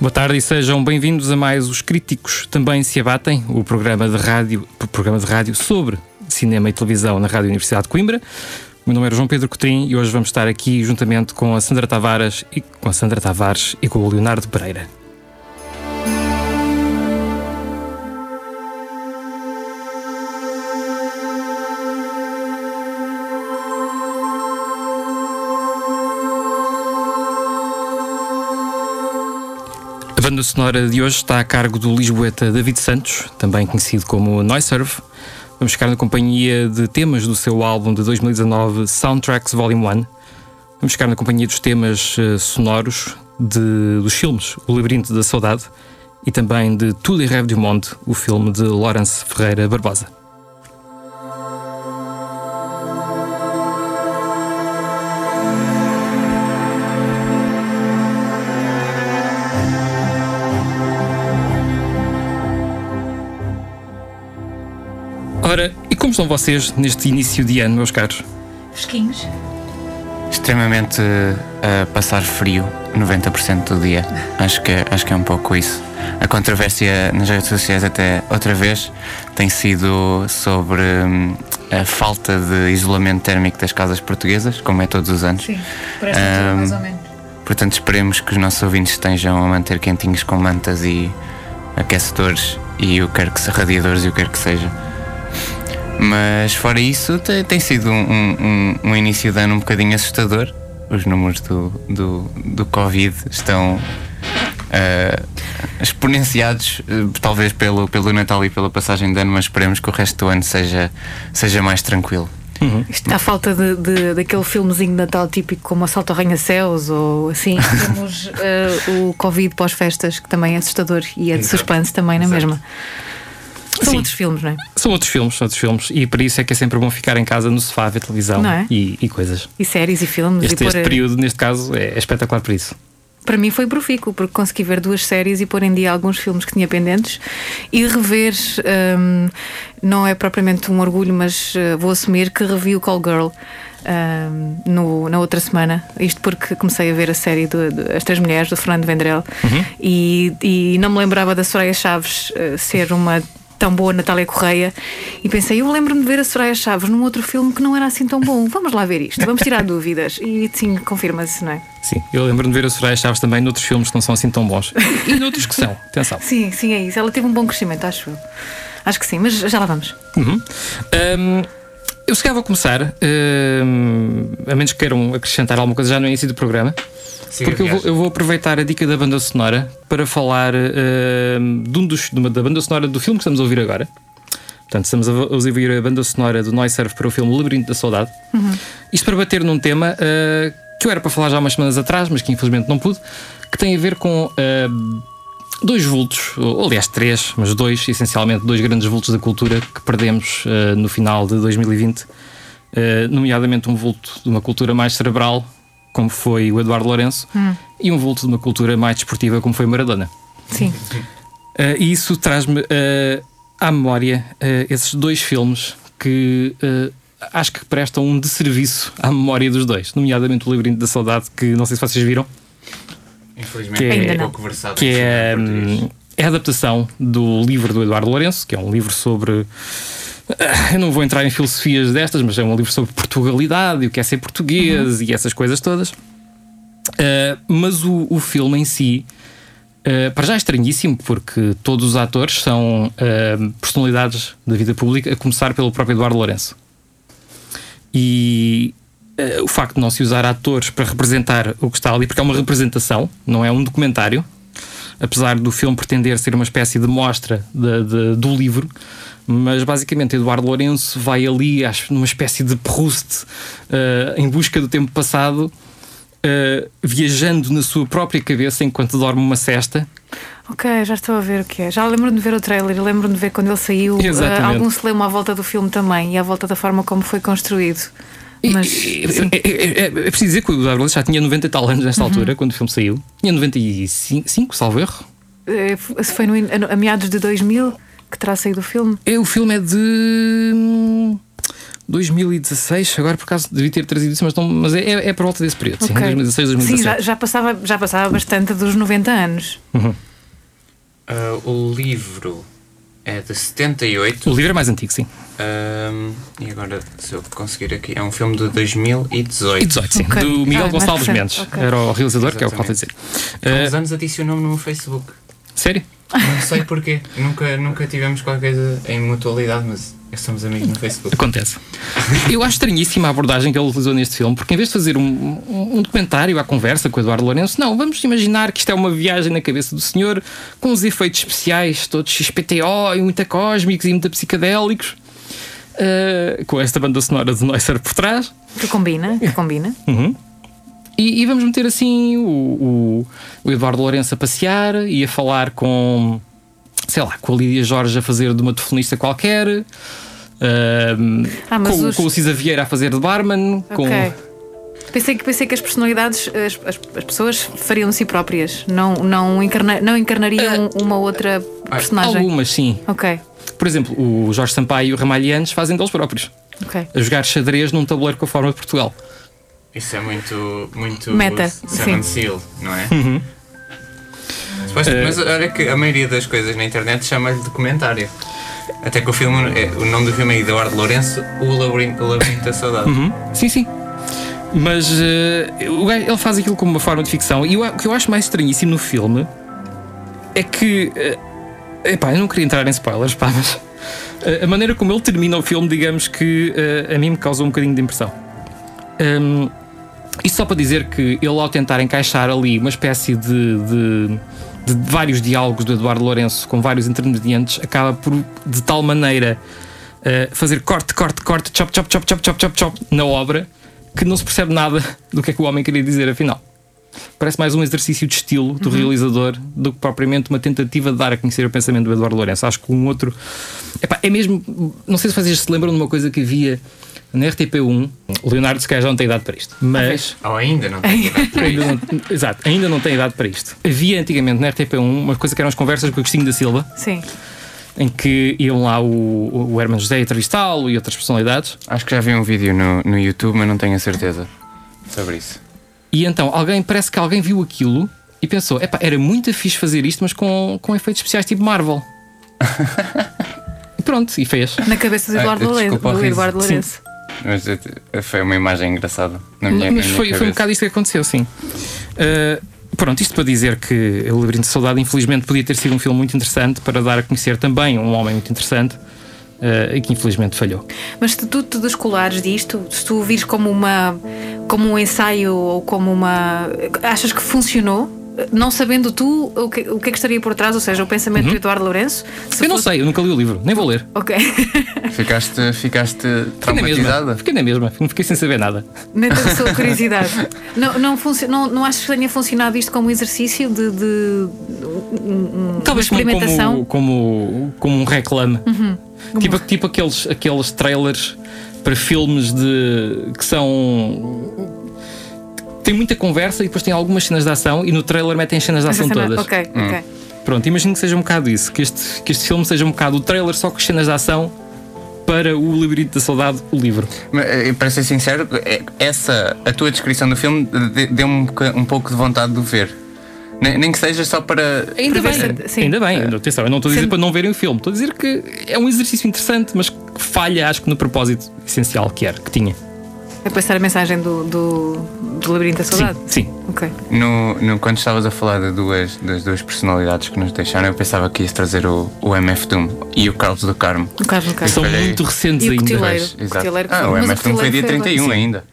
Boa tarde e sejam bem-vindos a mais Os Críticos Também Se Abatem, o programa de rádio, programa de rádio sobre cinema e televisão na Rádio Universidade de Coimbra. O meu nome é João Pedro Cotrim e hoje vamos estar aqui juntamente com a Sandra Tavares e com a Sandra Tavares e com o Leonardo Pereira. Banda sonora de hoje está a cargo do lisboeta David Santos, também conhecido como Noiserve. Vamos ficar na companhia de temas do seu álbum de 2019 Soundtracks Volume 1. Vamos ficar na companhia dos temas eh, sonoros de- dos filmes O Labirinto da Saudade e também de Tout les rêves du monde, o filme de Lawrence Ferreira Barbosa. Ora, e como estão vocês neste início de ano, meus caros? Fresquinhos. extremamente a passar frio 90% do dia. Acho que, acho que é um pouco isso. A controvérsia nas redes sociais, até outra vez, tem sido sobre hum, a falta de isolamento térmico das casas portuguesas, como é todos os anos. Sim, por esta altura, Ahm, mais ou menos. Portanto, esperemos que os nossos ouvintes estejam a manter quentinhos com mantas e aquecedores e o que quer que se radiadores e o que quer que seja. Mas fora isso, te- tem sido um, um- um início de ano um bocadinho assustador. Os números do, do, do Covid estão ah, exponenciados, eh, talvez pelo, pelo Natal e pela passagem de ano, mas esperemos que o resto do ano seja, seja mais tranquilo. Isto à falta de, de- daquele filmezinho de Natal típico como Assalto ao Arranha-Céus ou assim, temos eh, o Covid pós-festas, que também é assustador e é de suspense também na mesma. São Sim. outros filmes, não é? São outros filmes, são outros filmes, e por isso é que é sempre bom ficar em casa no sofá ver televisão é? e, e coisas. E séries e filmes. Este, e este período, neste caso, é, é espetacular por isso. Para mim foi profícuo, porque consegui ver duas séries e pôr em dia alguns filmes que tinha pendentes e rever. hum, não é propriamente um orgulho, mas eh, vou assumir que revi o Call Girl. hum, no- na outra semana, isto porque comecei a ver a série do, do- As Três Mulheres do Fernando Vendrell e, e não me lembrava da Soraya Chaves eh, ser uma tão boa Natália Correia e pensei, eu lembro-me de ver a Soraya Chaves num outro filme que não era assim tão bom. Vamos lá ver isto, vamos tirar dúvidas. E sim, confirma-se, não é? Sim, eu lembro-me de ver a Soraya Chaves também noutros filmes que não são assim tão bons. E noutros que são, atenção. Sim, sim, é isso. Ela teve um bom crescimento, acho eu. Acho que sim, mas já lá vamos. Uhum. Hum, eu se calhar vou começar, a menos que queiram acrescentar alguma coisa já no início do programa. Porque eu vou, eu vou aproveitar a dica da banda sonora para falar hum, de um dos, de uma- da banda sonora do filme que estamos a ouvir agora. Portanto, estamos a ouvir a banda sonora do Noiserve para o filme Labirinto da Saudade. Isto para bater num tema uh, que eu era para falar já há umas semanas atrás, mas que infelizmente não pude, que tem a ver com uh, dois vultos, ou aliás três, mas dois, essencialmente dois grandes vultos da cultura que perdemos uh, no final de 2020, uh, nomeadamente um vulto de uma cultura mais cerebral, como foi o Eduardo Lourenço, e um vulto de uma cultura mais desportiva, como foi o Maradona. Sim. Uh, e isso traz-me uh, à memória uh, esses dois filmes que uh, acho que prestam um desserviço à memória dos dois, nomeadamente o Labirinto da Saudade, que não sei se vocês viram, Infelizmente Que é- Ainda não. versado que é, hum, é a adaptação do livro do Eduardo Lourenço, que é um livro sobre eu não vou entrar em filosofias destas, mas é um livro sobre Portugalidade e o que é ser português uhum. e essas coisas todas. Uh, mas o, o filme em si, uh, para já é estranhíssimo, porque todos os atores são uh, personalidades da vida pública, a começar pelo próprio Eduardo Lourenço. E o facto de não se usar atores para representar o que está ali, porque é uma representação, não é um documentário, apesar do filme pretender ser uma espécie de mostra de, de, do livro, mas basicamente Eduardo Lourenço vai ali, acho, numa espécie de Proust, uh, em busca do tempo passado, uh, viajando na sua própria cabeça enquanto dorme uma cesta. Ok, já estou a ver o que é. Já lembro-me de ver o trailer, lembro-me de ver quando ele saiu. Uh, algum leu à volta do filme também e à volta da forma como foi construído. Mas, é, é, é, preciso dizer que o Eduardo Lourenço já tinha 90 e tal anos nesta uhum. altura, quando o filme saiu. Tinha 95, salvo erro. Se foi no, a, a meados de 2000 que terá saído o filme? É, o filme é de. 2016, agora por acaso devia ter trazido isso, mas, não, mas é, é, é por volta desse período, okay. sim, 2016, 2017. Sim, já, já, passava, já passava bastante dos 90 anos. Uhum. Uh, o livro é de 78. O livro é mais antigo, sim. Um, e agora, se eu conseguir aqui, é um filme de 2018. E 18, sim. Okay. Do Miguel ah, Gonçalves Mendes. Okay. Era o realizador, Exatamente. que é o que falta dizer. Há uns uh, anos adicionou-me no Facebook. Sério? Não sei porquê. nunca, nunca tivemos qualquer coisa em mutualidade, mas somos amigos no Facebook. Acontece. Eu acho estranhíssima a abordagem que ele utilizou neste filme, porque em vez de fazer um, um, um, documentário à conversa com o Eduardo Lourenço, não, vamos imaginar que isto é uma viagem na cabeça do senhor com os efeitos especiais, todos XPTO e muito cósmicos e muito psicadélicos. Uh, com esta banda sonora de Neusser por trás. Que combina, que combina. Uhum. E, e, vamos meter assim o, o, o, Eduardo Lourenço a passear e a falar com, sei lá, com a Lídia Jorge a fazer de uma telefonista qualquer, uh, ah, com, os... com, o Cisa Vieira a fazer de barman. Okay. Com... Pensei que, pensei que as personalidades, as, as, as pessoas fariam de si próprias, não, não, encarna, não encarnariam uh, uma outra personagem. Algumas, sim. Ok. Por exemplo, o Jorge Sampaio e o Ramalhianes fazem deles próprios. Okay. A jogar xadrez num tabuleiro com a forma de Portugal. Isso é muito. muito Meta. Seven sim. Seal, não é? Uhum. Mas, uh, mas olha que a maioria das coisas na internet chama-lhe documentário. Até que o filme, é, o nome do filme é Eduardo Lourenço, O Labirinto, o Labirinto da Saudade. Uhum. Sim, sim. Mas uh, ele faz aquilo como uma forma de ficção. E o que eu acho mais estranhíssimo no filme é que. Uh, epá, eu não queria entrar em spoilers, pá, mas. Uh, a maneira como ele termina o filme, digamos que uh, a mim me causou um bocadinho de impressão. Um, isto só para dizer que ele, ao tentar encaixar ali uma espécie de, de, de vários diálogos do Eduardo Lourenço com vários intermediantes, acaba por, de tal maneira, uh, fazer corte, corte, corte, chop, chop, chop, chop, chop, chop, chop na obra que não se percebe nada do que é que o homem queria dizer afinal. Parece mais um exercício de estilo do uhum. realizador do que propriamente uma tentativa de dar a conhecer o pensamento do Eduardo Lourenço. Acho que um outro. Epá, é mesmo. Não sei se vocês se lembram de uma coisa que havia na RTP1, o Leonardo se calhar já não tem idade para isto. Mas. Ou ainda não tem idade para isto. Não, exato, ainda não tem idade para isto. Havia antigamente na RTP1 uma coisa que eram as conversas com o Agostinho da Silva. Sim. Em que iam lá o, o Herman José entrevistá-lo e outras personalidades. Acho que já vi um vídeo no, no YouTube, mas não tenho a certeza sobre isso. E então, alguém, parece que alguém viu aquilo e pensou: epá, era muito fixe fazer isto, mas com, com efeitos especiais tipo Marvel. e pronto, e fez. Na cabeça do Eduardo, ah, do Eduardo Lourenço. Mas foi uma imagem engraçada. Na minha, Mas na foi, foi um bocado isto que aconteceu, sim. Uh, pronto, isto para dizer que O Labirinto de Saudade, infelizmente, podia ter sido um filme muito interessante para dar a conhecer também um homem muito interessante. Uh, que infelizmente falhou. Mas se tu te descolares disto, se tu vires como uma como um ensaio ou como uma achas que funcionou não sabendo tu o que, o que é que estaria por trás, ou seja, o pensamento uhum. do Eduardo Lourenço. Eu não sei, eu nunca li o livro, nem vou ler. Ok. Ficaste, ficaste traumatizada? Fiquei na mesma, não fiquei sem saber nada. Nem da sua curiosidade. não, não, não, não achas que tenha funcionado isto como exercício de, de Talvez experimentação? Como, como, como um reclame. Uhum. Tipo, tipo aqueles, aqueles trailers para filmes de que são tem muita conversa e depois tem algumas cenas de ação e no trailer metem as cenas de ação todas. Ok, hum. ok. Pronto, imagino que seja um bocado isso, que este, que este filme seja um bocado o trailer só com as cenas de ação para o Labirinto da Saudade, o livro. Mas, para ser sincero, é, essa, a tua descrição do filme deu-me um pouco de vontade de o ver. Nem, que seja só para. Ainda bem, sim. ainda bem. Atenção, eu não estou a dizer para não verem o filme, estou a dizer que é um exercício interessante, mas falha, acho que no propósito essencial que era, que tinha. É passar a mensagem do, do, do Labirinto da Saudade? Sim, sim. Ok. No, no- quando estavas a falar de duas, das duas personalidades que nos deixaram, eu pensava que ias trazer o, o MF Doom e o Carlos do Carmo. No caso, no caso. São Olhei. muito recentes E o ainda. Pois, o exato. Cotileiro que Ah, foi- o mas o MF Doom foi dia Cotileiro foi 31 agora. ainda.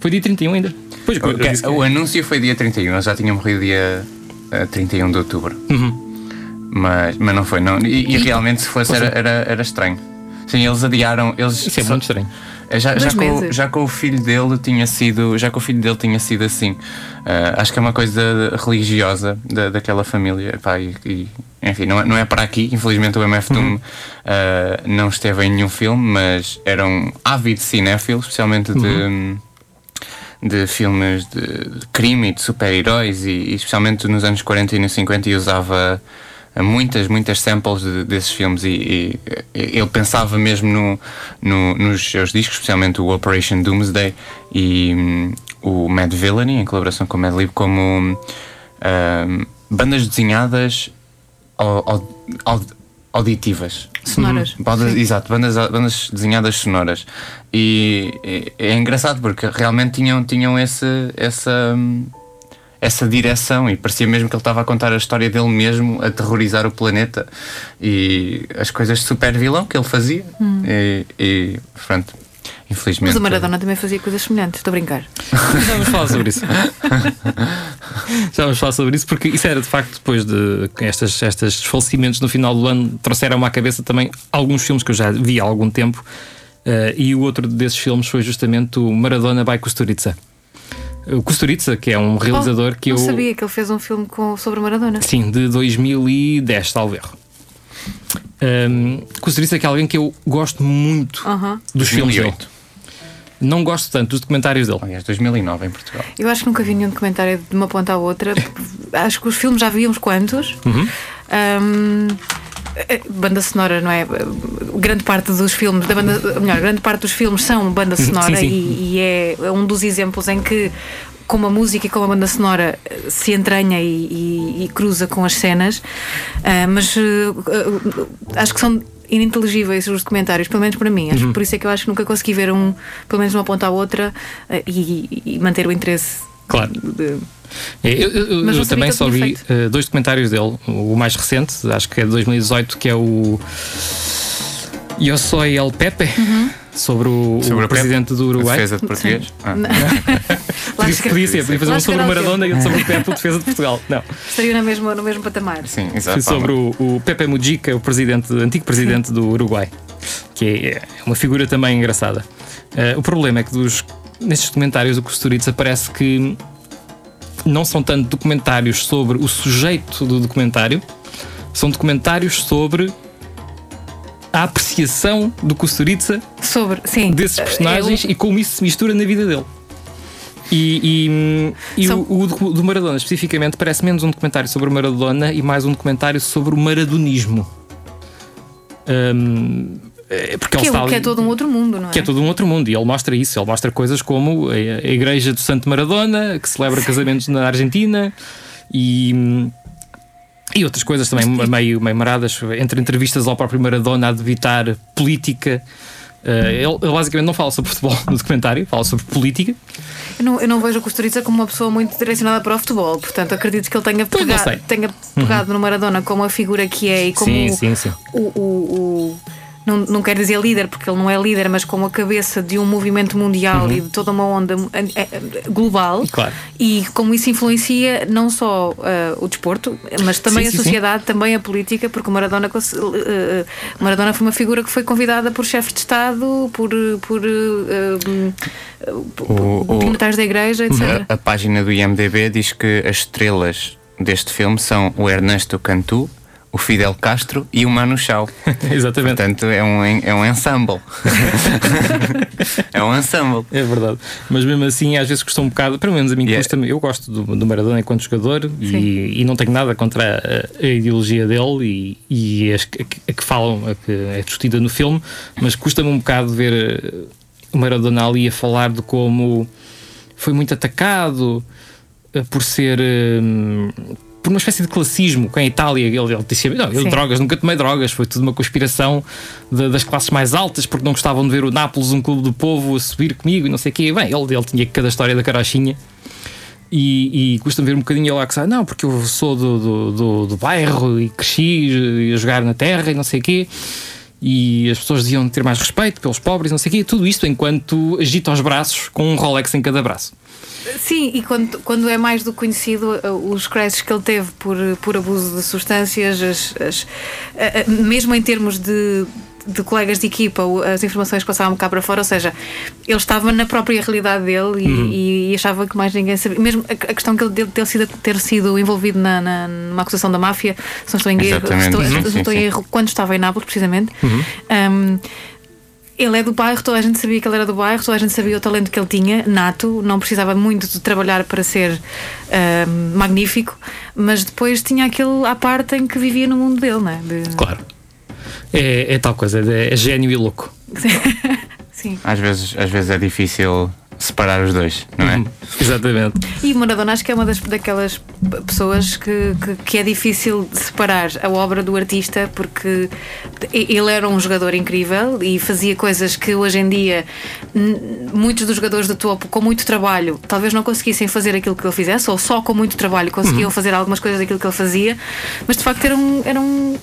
Foi dia 31 ainda. Pois, eu que- O anúncio foi dia 31, ele já tinha morrido dia eh, 31 de outubro. Mas, mas não foi, não. E, e realmente, se fosse, era, era, era estranho. Sim, eles adiaram. Eles Isso é muito estranho. É, Já, já, com, já com o filho dele tinha sido já com o filho dele tinha sido assim. Ah, acho que é uma coisa religiosa da, daquela família Pá, e, e, enfim não é, não é para aqui. Infelizmente o MF Doom ah, não esteve em nenhum filme mas era um ávido cinéfilo especialmente de de filmes de crime e de super-heróis e, e especialmente nos anos 40 e nos 50 e usava muitas, muitas samples de- desses filmes e, e- ele pensava mesmo no, no- nos seus discos, especialmente o Operation Doomsday e hum, o Mad Villainy, em colaboração com o Mad Lib, como hum, bandas desenhadas au- au- auditivas. Sonoras. Bandas, Sim. exato, bandas, bandas desenhadas sonoras. E é, é engraçado porque realmente tinham, tinham esse, essa, hum, essa direção e parecia mesmo que ele estava a contar a história dele mesmo, a terrorizar o planeta e as coisas de super vilão que ele fazia. E, e pronto, infelizmente. Mas o Maradona também fazia coisas semelhantes, estou a brincar. Já vamos falar sobre isso. Já vamos falar sobre isso, porque isso era de facto depois de estas, estes falecimentos no final do ano trouxeram-me à cabeça também alguns filmes que eu já vi há algum tempo. eh, e o outro desses filmes foi justamente o Maradona by Kusturica. O Kusturica, que é um realizador Oh, que não eu. sabia que ele fez um filme com, sobre Maradona. Sim, de 2010, salvo erro. Um, Kusturica que é alguém que eu gosto muito Aham. dos filmes dele. 2008. Não gosto tanto dos documentários dele. Aliás, 2009 em Portugal. Eu acho que nunca vi nenhum documentário de uma ponta à outra. acho que os filmes já víamos quantos. Uhum. Ahm, eh, banda sonora, não é? Grande parte dos filmes, da banda, melhor, grande parte dos filmes são banda sonora Uhum. sim. E, e é um dos exemplos em que com a música e com a banda sonora se entranha e, e- e cruza com as cenas, Ah, mas eh, eh, acho que são ininteligíveis os documentários, pelo menos para mim. Acho que por isso é que eu acho que nunca consegui ver um, pelo menos uma ponta à outra e, e manter o interesse. Claro. de- É, Eu, eu- eu sabia também só vi feito. eh, dois documentários dele. O mais recente, acho que é de 2018, que é o Eu Sou El Pepe, Uhum. sobre o, Sobre o presidente do Uruguai. Defesa de português. Ah. Lá Podia, ser, podia fazer um sobre o Maradona e outro sobre o Pepe, o defesa de Portugal. Não, Estaria no mesmo, no mesmo patamar. Sim, exato. sobre o, o Pepe Mujica, o presidente, antigo presidente do Uruguai, que é uma figura também engraçada. Eh, o problema é que dos, nestes documentários o Kusturica parece que não são tanto documentários sobre o sujeito do documentário, são documentários sobre a apreciação do Kusturica Sobre, sim. desses Eh, personagens eu- e como isso se mistura na vida dele. E, e, e São- o, o do- do Maradona, especificamente, parece menos um documentário sobre o Maradona e mais um documentário sobre o maradonismo. Hum, é porque ele que, é, está o- que é ali- todo um outro mundo, não é? que é todo um outro mundo e ele mostra isso. Ele mostra coisas como a, Igreja do Santo Maradona, que celebra casamentos na Argentina e. E outras coisas também meio, meio maradas, entre entrevistas ao próprio Maradona a debitar política. Eh, ele, ele basicamente não fala sobre futebol no documentário, fala sobre política. Eu não, eu não vejo o Costuriza como uma pessoa muito direcionada para o futebol, portanto acredito que ele tenha pegado, sei. Uhum. tenha pegado no Maradona como a figura que é e como Sim, sim, sim. o. o- o- não, não quero dizer líder, porque ele não é líder, mas como a cabeça de um movimento mundial e de toda uma onda eh, eh, global. Uhum. Claro. E como isso influencia não só eh, o desporto, mas também Sim, a sim, sim. sociedade, também a política, porque o Maradona, eh, Maradona foi uma figura que foi convidada por chefes de Estado, por, por eh, O- o- dignitários da igreja, etc. A, a página do IMDB diz que as estrelas deste filme são o Ernesto Cantu, o Fidel Castro e o Manu Chao. Exatamente. Portanto, é um, é um ensemble. é um ensemble. É verdade. Mas mesmo assim, às vezes custa um bocado, pelo menos a mim Yeah. custa-me. Eu gosto do, do Maradona enquanto jogador e, e não tenho nada contra a, a ideologia dele e, e as que, a que falam, a que é discutida no filme, mas custa-me um bocado ver eh, o Maradona ali a falar de como foi muito atacado eh, por ser. eh, por uma espécie de classismo com a Itália. Ele, ele disse: Não, eu drogas, nunca tomei drogas, foi tudo uma conspiração de, das classes mais altas porque não gostavam de ver o Nápoles, um clube do povo, a subir comigo e não sei o quê. Bem, ele, ele tinha cada história da carochinha. E, e custa-me ver um bocadinho lá que sabe, não, porque eu sou do, do, do, do bairro e cresci a jogar na terra e não sei o quê e as pessoas deviam ter mais respeito pelos pobres, não sei o quê. Tudo isto enquanto agita os braços com um Rolex em cada braço. Sim, e quando, quando é mais do conhecido, uh, os créditos que ele teve por, por abuso de substâncias, as, as, mesmo em termos de de colegas de equipa as informações passavam cá para fora, ou seja, ele estava na própria realidade dele e, uhum. e, achava que mais ninguém sabia. Mesmo a, a questão que ele ter sido, ter sido envolvido na, na, numa acusação da máfia, se não estou em erro, estou, uhum. estou em erro quando estava em Nápoles, precisamente. Uhum. Um, ele é do bairro, toda a gente sabia que ele era do bairro, toda a gente sabia o talento que ele tinha, nato, não precisava muito de trabalhar para ser uh, magnífico, mas depois tinha aquele à parte em que vivia no mundo dele, não é? De... Claro é, é tal coisa, é, é gênio e louco. Sim. Às vezes, às vezes é difícil separar os dois, não é? Uhum. Exatamente. E Maradona acho que é uma das, daquelas pessoas que, que, que, é difícil separar a obra do artista porque ele era um jogador incrível e fazia coisas que hoje em dia muitos dos jogadores do topo com muito trabalho talvez não conseguissem fazer aquilo que ele fizesse ou só com muito trabalho conseguiam uhum. fazer algumas coisas daquilo que ele fazia mas de facto era um, era um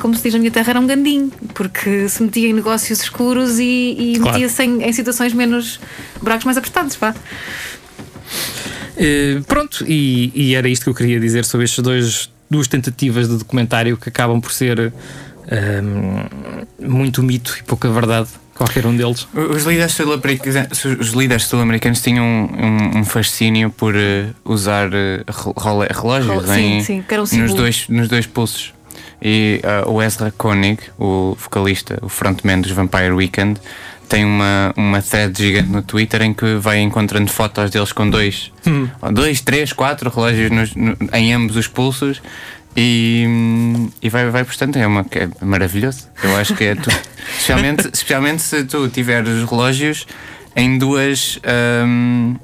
como se diz na minha terra, era um gandinho porque se metia em negócios escuros e, e claro. metia-se em, em situações menos buracos mais apertados, pá. Uh, pronto, e, e, era isto que eu queria dizer sobre estas dois, duas tentativas de documentário que acabam por ser um, ehm, muito mito e pouca verdade, qualquer um deles. Os líderes sul-americanos sul tinham um, um, fascínio por uh, usar uh, relógios sim, em, sim, um nos, dois, nos dois pulsos. E uh, o Ezra Koenig, o vocalista, o frontman dos Vampire Weekend, tem uma, uma thread gigante no Twitter em que vai encontrando fotos deles com dois, hum. dois três, quatro relógios nos, no, em ambos os pulsos e, e vai, vai portanto, é, uma, é maravilhoso. Eu acho que é tu, especialmente, especialmente se tu tiveres relógios em duas um,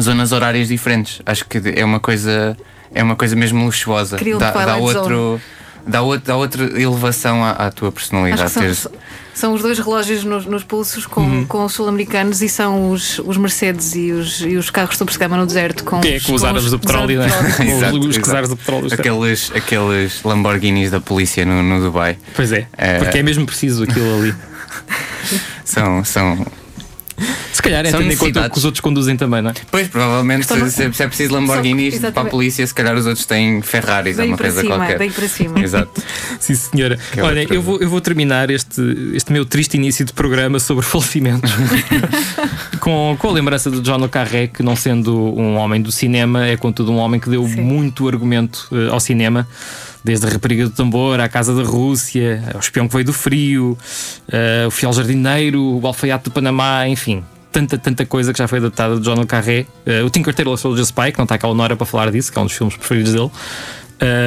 zonas horárias diferentes. Acho que é uma coisa, é uma coisa mesmo luxuosa. Dá, dá outro. Dá, outro, dá outra elevação à, à tua personalidade. São, são os dois relógios nos, nos pulsos com, uhum. com os sul-americanos e são os, os Mercedes e os, e os carros de gama no deserto com, que é, com os árabes do petróleo, né? exato, os czares do petróleo. Aqueles, aqueles Lamborghinis da polícia no, no Dubai. Pois é, é, porque é mesmo preciso aquilo ali. são, são, se calhar é tendo em conta que os outros conduzem também, não é? Pois, provavelmente, se, se, é preciso Lamborghinis Só, para a polícia, se calhar os outros têm Ferraris ou uma coisa cima, qualquer. Bem para cima. Exato. Sim, senhora. Que é Olha, eu vou, eu vou terminar este, este meu triste início de programa sobre falecimentos com, com a lembrança de John Le Carré, que não sendo um homem do cinema, é contudo um homem que deu Sim. muito argumento uh, ao cinema desde a Rapariga do Tambor à Casa da Rússia, ao Espião que Veio do Frio, uh, o Fiel Jardineiro, o Alfaiate do Panamá, enfim, tanta, tanta coisa que já foi adaptada de John Le Carré. Uh, o Tinker Tailor Soldier Spy, que não está cá a Honora para falar disso, que é um dos filmes preferidos dele.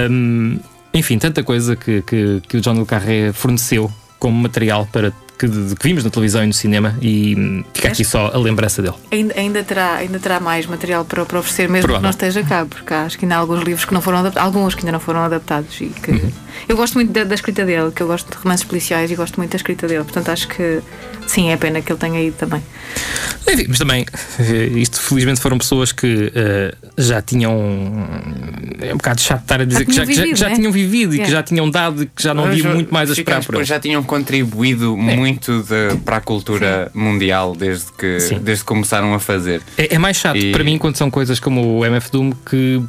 Um, enfim, tanta coisa que, que, que o John Le Carré forneceu como material para que, que, vimos na televisão e no cinema e hum, fica aqui só a lembrança dele. Ainda, ainda, terá, ainda terá mais material para, para oferecer, mesmo Provável. que não esteja cá, porque acho que ainda há alguns livros que não foram adaptados, alguns que ainda não foram adaptados e que uhum. eu gosto muito da, da, escrita dele, que eu gosto de romances policiais e gosto muito da escrita dele, portanto acho que sim, é pena que ele tenha ido também. Enfim, mas também, isto felizmente foram pessoas que uh, já tinham. É um bocado chato estar a dizer que já, vivido, já, já né? tinham vivido e que já tinham dado e que já não havia muito mais a esperar por Já tinham contribuído é. muito de, para a cultura Sim. mundial desde que, desde que começaram a fazer. É, é mais chato e... para mim quando são coisas como o MF Doom que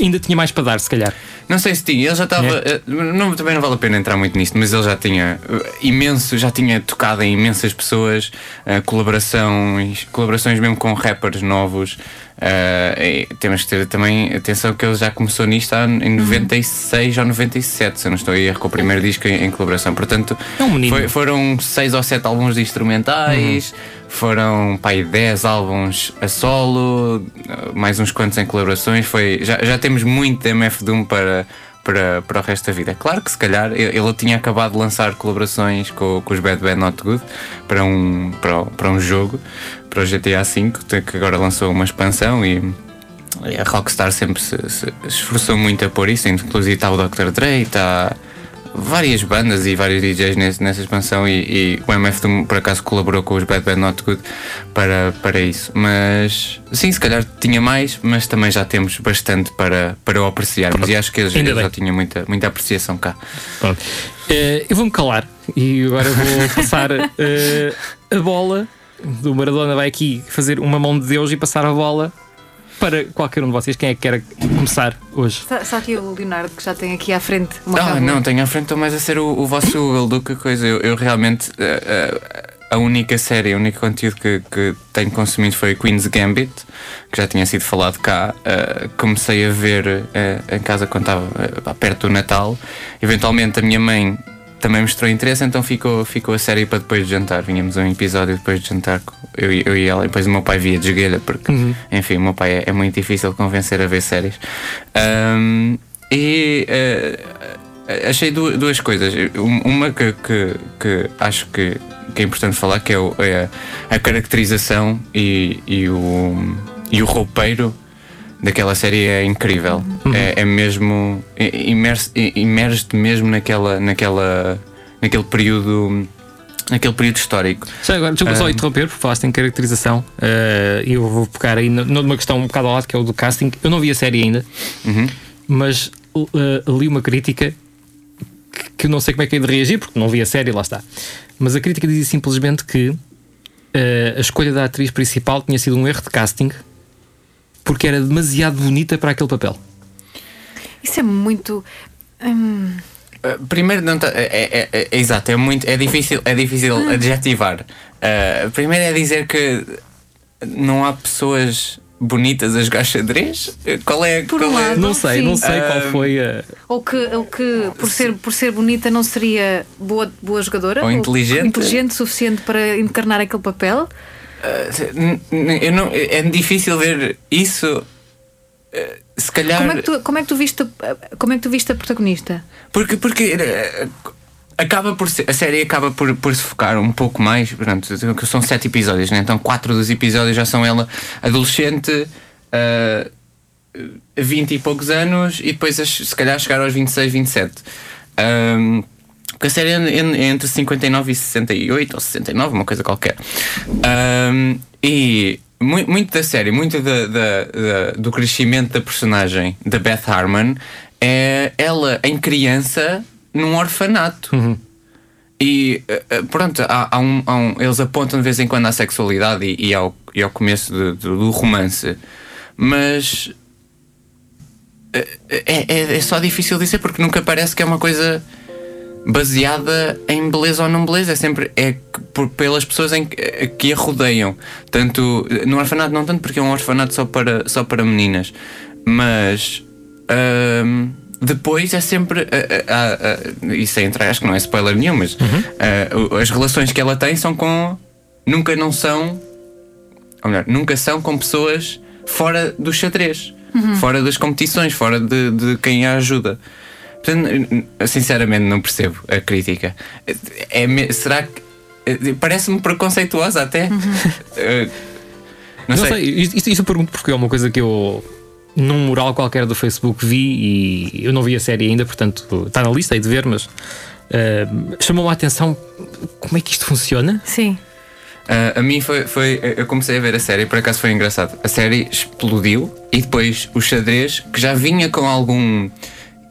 ainda tinha mais para dar, se calhar. Não sei se tinha, ele já estava. É. Eh, não, também não vale a pena entrar muito nisto, mas ele já tinha eh, imenso, já tinha tocado em imensas pessoas, uh, colaborações, colaborações mesmo com rappers novos. Uh, temos que ter também atenção que ele já começou nisto em 96 uhum. ou 97, se eu não estou a erro, com o primeiro disco em, em colaboração. Portanto, é um foi, foram 6 ou 7 álbuns instrumentais. Uhum foram pai 10 álbuns a solo, mais uns quantos em colaborações. Foi, já, já temos muito MF Doom para, para, para o resto da vida. Claro que se calhar ele tinha acabado de lançar colaborações com, com os Bad Bad Not Good para um, para, para um jogo, para o GTA V, que agora lançou uma expansão e a Rockstar sempre se, se esforçou muito a pôr isso, inclusive está o Dr. Dre, está várias bandas e vários DJs nesse, nessa expansão e, e, o MF por acaso colaborou com os Bad Bad Not Good para, para isso. Mas sim, se calhar tinha mais, mas também já temos bastante para, para o apreciarmos e acho que eles, já tinham muita, muita apreciação cá. Pronto. Uh, eu vou-me calar e agora vou passar uh, a bola do Maradona vai aqui fazer uma mão de Deus e passar a bola para qualquer um de vocês, quem é que quer começar hoje? Está, aqui o Leonardo que já tem aqui à frente uma Ah, não, tenho à frente, estou mais a ser o, o vosso Google do que coisa. Eu, eu realmente. Uh, uh, a única série, o único conteúdo que, que tenho consumido foi Queen's Gambit, que já tinha sido falado cá. Uh, comecei a ver uh, em casa quando estava uh, perto do Natal. Eventualmente a minha mãe também mostrou interesse, então ficou, ficou a série para depois de jantar. Vinhamos um episódio depois de jantar, eu, eu e ela, e depois o meu pai via de esguelha, porque, uhum. enfim, o meu pai é, é, muito difícil convencer a ver séries. Um, e uh, achei duas, duas, coisas. Uma que, que, que acho que, que, é importante falar, que é, o, é a caracterização e, e, o, e o roupeiro daquela série é incrível. Uhum. É, é, mesmo. imerge-te mesmo naquela, naquela, naquele período. Naquele período histórico. Já agora, desculpa uh, só ah. interromper, porque falaste em caracterização e uh, eu vou pegar aí numa questão um bocado ao lado que é o do casting. Eu não vi a série ainda, uhum. mas uh, li uma crítica que eu não sei como é que é de reagir, porque não vi a série, lá está. Mas a crítica dizia simplesmente que a escolha da atriz principal tinha sido um erro de casting porque era demasiado bonita para aquele papel. Isso é muito. Hum... Uh, primeiro não tá, é, é, é, é, exato, é muito é difícil, é difícil ah. adjetivar. Uh, primeiro é dizer que não há pessoas bonitas a jogar xadrez? Qual é? Por qual um lado, é? Não sei, sim. não sei qual foi a. Ou que, ou que por, ser, por ser bonita não seria boa, boa jogadora? Ou inteligente? Ou inteligente o suficiente para encarnar aquele papel? Uh, não, é difícil ver isso. Uh, se calhar. Como é que tu, como é que tu viste, como é que tu viste a protagonista? Porque, porque uh, acaba por ser, a série acaba por, por se focar um pouco mais. Portanto, são sete episódios, né? então quatro dos episódios já são ela adolescente. Uh, 20 e poucos anos e depois se calhar chegar aos 26, 27. Um, porque a série é entre 59 e 68 ou 69, uma coisa qualquer. Um, e muito, muito, da série, muito da, da, da, do crescimento da personagem da Beth Harmon é ela em criança num orfanato. Uhum. E eh, eh, pronto, há, há, um, há, um, eles apontam de vez em quando à sexualidade e, e, ao, e ao começo do, do romance, mas eh, é, é, é, só difícil dizer porque nunca parece que é uma coisa baseada em beleza ou não beleza, é sempre é por, pelas pessoas em, que a rodeiam. Tanto no orfanato, não tanto porque é um orfanato só para, só para meninas, mas hum, depois é sempre. Uh, uh, uh, isso é entre, acho que não é spoiler nenhum, mas uhum. as relações que ela tem são com. Nunca não são. Ou melhor, nunca são com pessoas fora do xadrez, uhum. fora das competições, fora de, de quem a ajuda. Portanto, sinceramente, não percebo a crítica. É, será que. Parece-me preconceituosa até. Uhum. Uh, não, não, sei. sei. Isso, isso eu pergunto porque é uma coisa que eu. Num mural qualquer do Facebook vi e eu não vi a série ainda, portanto está na lista aí de ver, mas uh, chamou-me a atenção como é que isto funciona. Sim. Uh, a mim foi, foi. Eu comecei a ver a série, por acaso foi engraçado. A série explodiu e depois o xadrez, que já vinha com algum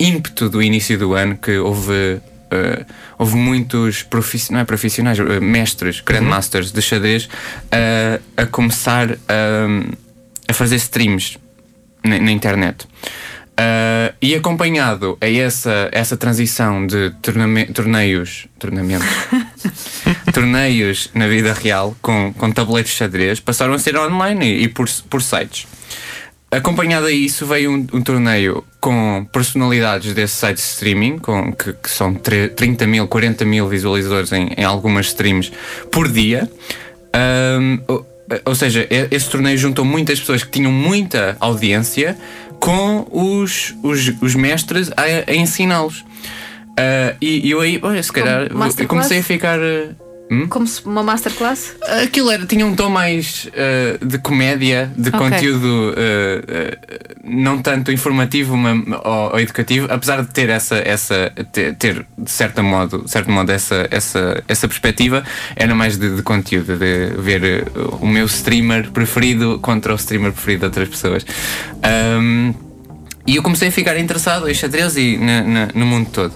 ímpeto do início do ano que houve. Uh, houve muitos profissionais, não é profissionais, uh, mestres, grandmasters uhum. de xadrez uh, a começar a fazer streams na, na internet. E acompanhado a essa, essa transição de torneios, tornamentos, torneios na vida real com, com tabletes de xadrez passaram a ser online e, e por, por sites. Acompanhado a isso veio um, um, torneio com personalidades desse site de streaming, com, que, que são 30 mil, 40 mil visualizadores em, em algumas streams por dia. Um, ou, ou, seja, esse torneio juntou muitas pessoas que tinham muita audiência com os, os, os mestres a, a ensiná-los. Uh, e, e, eu aí, olha, se calhar, eu comecei a ficar Hum? Como se uma masterclass? Aquilo era, tinha um tom mais uh, de comédia, de okay. conteúdo uh, uh, não tanto informativo ou, ou, educativo, apesar de ter essa, essa ter, ter, de certo modo, certo modo essa, essa, essa perspectiva, era mais de, de conteúdo, de ver o meu streamer preferido contra o streamer preferido de outras pessoas. Um, e eu comecei a ficar interessado em xadrez e na, na, no mundo todo.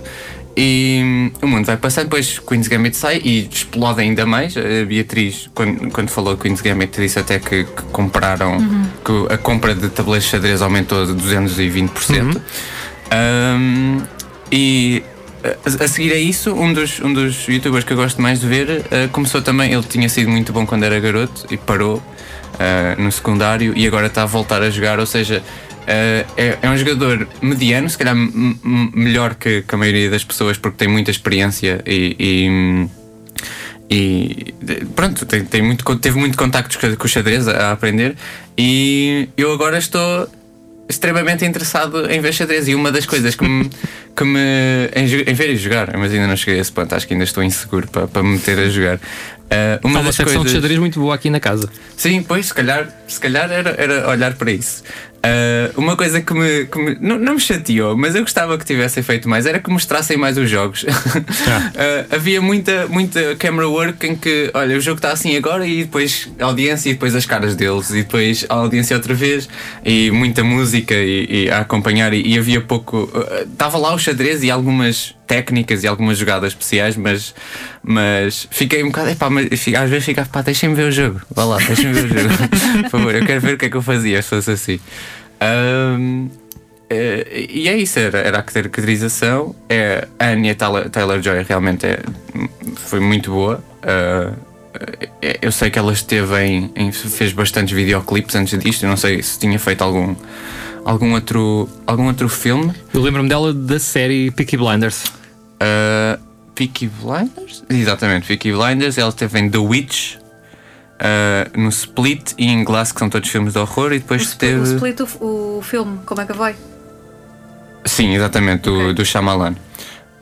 E o mundo vai passando, depois Queen's Gambit sai e explode ainda mais. A Beatriz, quando, quando falou Queen's Gambit, disse até que, que compraram, uhum. que a compra de tabuleiros de xadrez aumentou de 220%. Uhum. Um, e a, a, seguir a isso, um dos, um dos youtubers que eu gosto mais de ver uh, começou também. Ele tinha sido muito bom quando era garoto e parou uh, no secundário e agora está a voltar a jogar. Ou seja, Uh, é, é, um jogador mediano, se calhar melhor que, que, a maioria das pessoas, porque tem muita experiência e, e, e pronto, tem, tem, muito, teve muito contacto com o xadrez a, a aprender. E eu agora estou extremamente interessado em ver xadrez. E uma das coisas que me. que me em, em ver e jogar, mas ainda não cheguei a esse ponto, acho que ainda estou inseguro para, para me meter a jogar. Uh, uma, uma secção coisas... de xadrez muito boa aqui na casa. Sim, pois, se calhar, se calhar era, era olhar para isso. Uh, uma coisa que me, que me não, não, me chateou, mas eu gostava que tivessem feito mais, era que mostrassem mais os jogos. Ah. uh, havia muita, muita camera work em que, olha, o jogo está assim agora e depois a audiência e depois as caras deles e depois a audiência outra vez e muita música e, e a acompanhar e, e havia pouco. Estava uh, lá o xadrez e algumas técnicas e algumas jogadas especiais, mas, mas fiquei um bocado. Epá, mas, às vezes ficava, pá, deixem-me ver o jogo. Vá lá, deixem-me ver o jogo. Por favor, eu quero ver o que é que eu fazia se fosse assim. Um, é, e é isso, era, era a caracterização. É, a Anya Taylor Joy realmente é, foi muito boa. Uh, eu sei que ela esteve em, em, fez bastantes videoclipes antes disto. Eu não sei se tinha feito algum algum outro algum outro filme. Eu lembro-me dela da série Peaky Blinders. Uh, Peaky Blinders? Exatamente, Peaky Blinders. Ela esteve em The Witch uh, no Split e em Glass, que são todos filmes de horror, e depois o teve. O Split, o, o filme, como é que vai? Sim, exatamente, do, okay. do Shyamalan.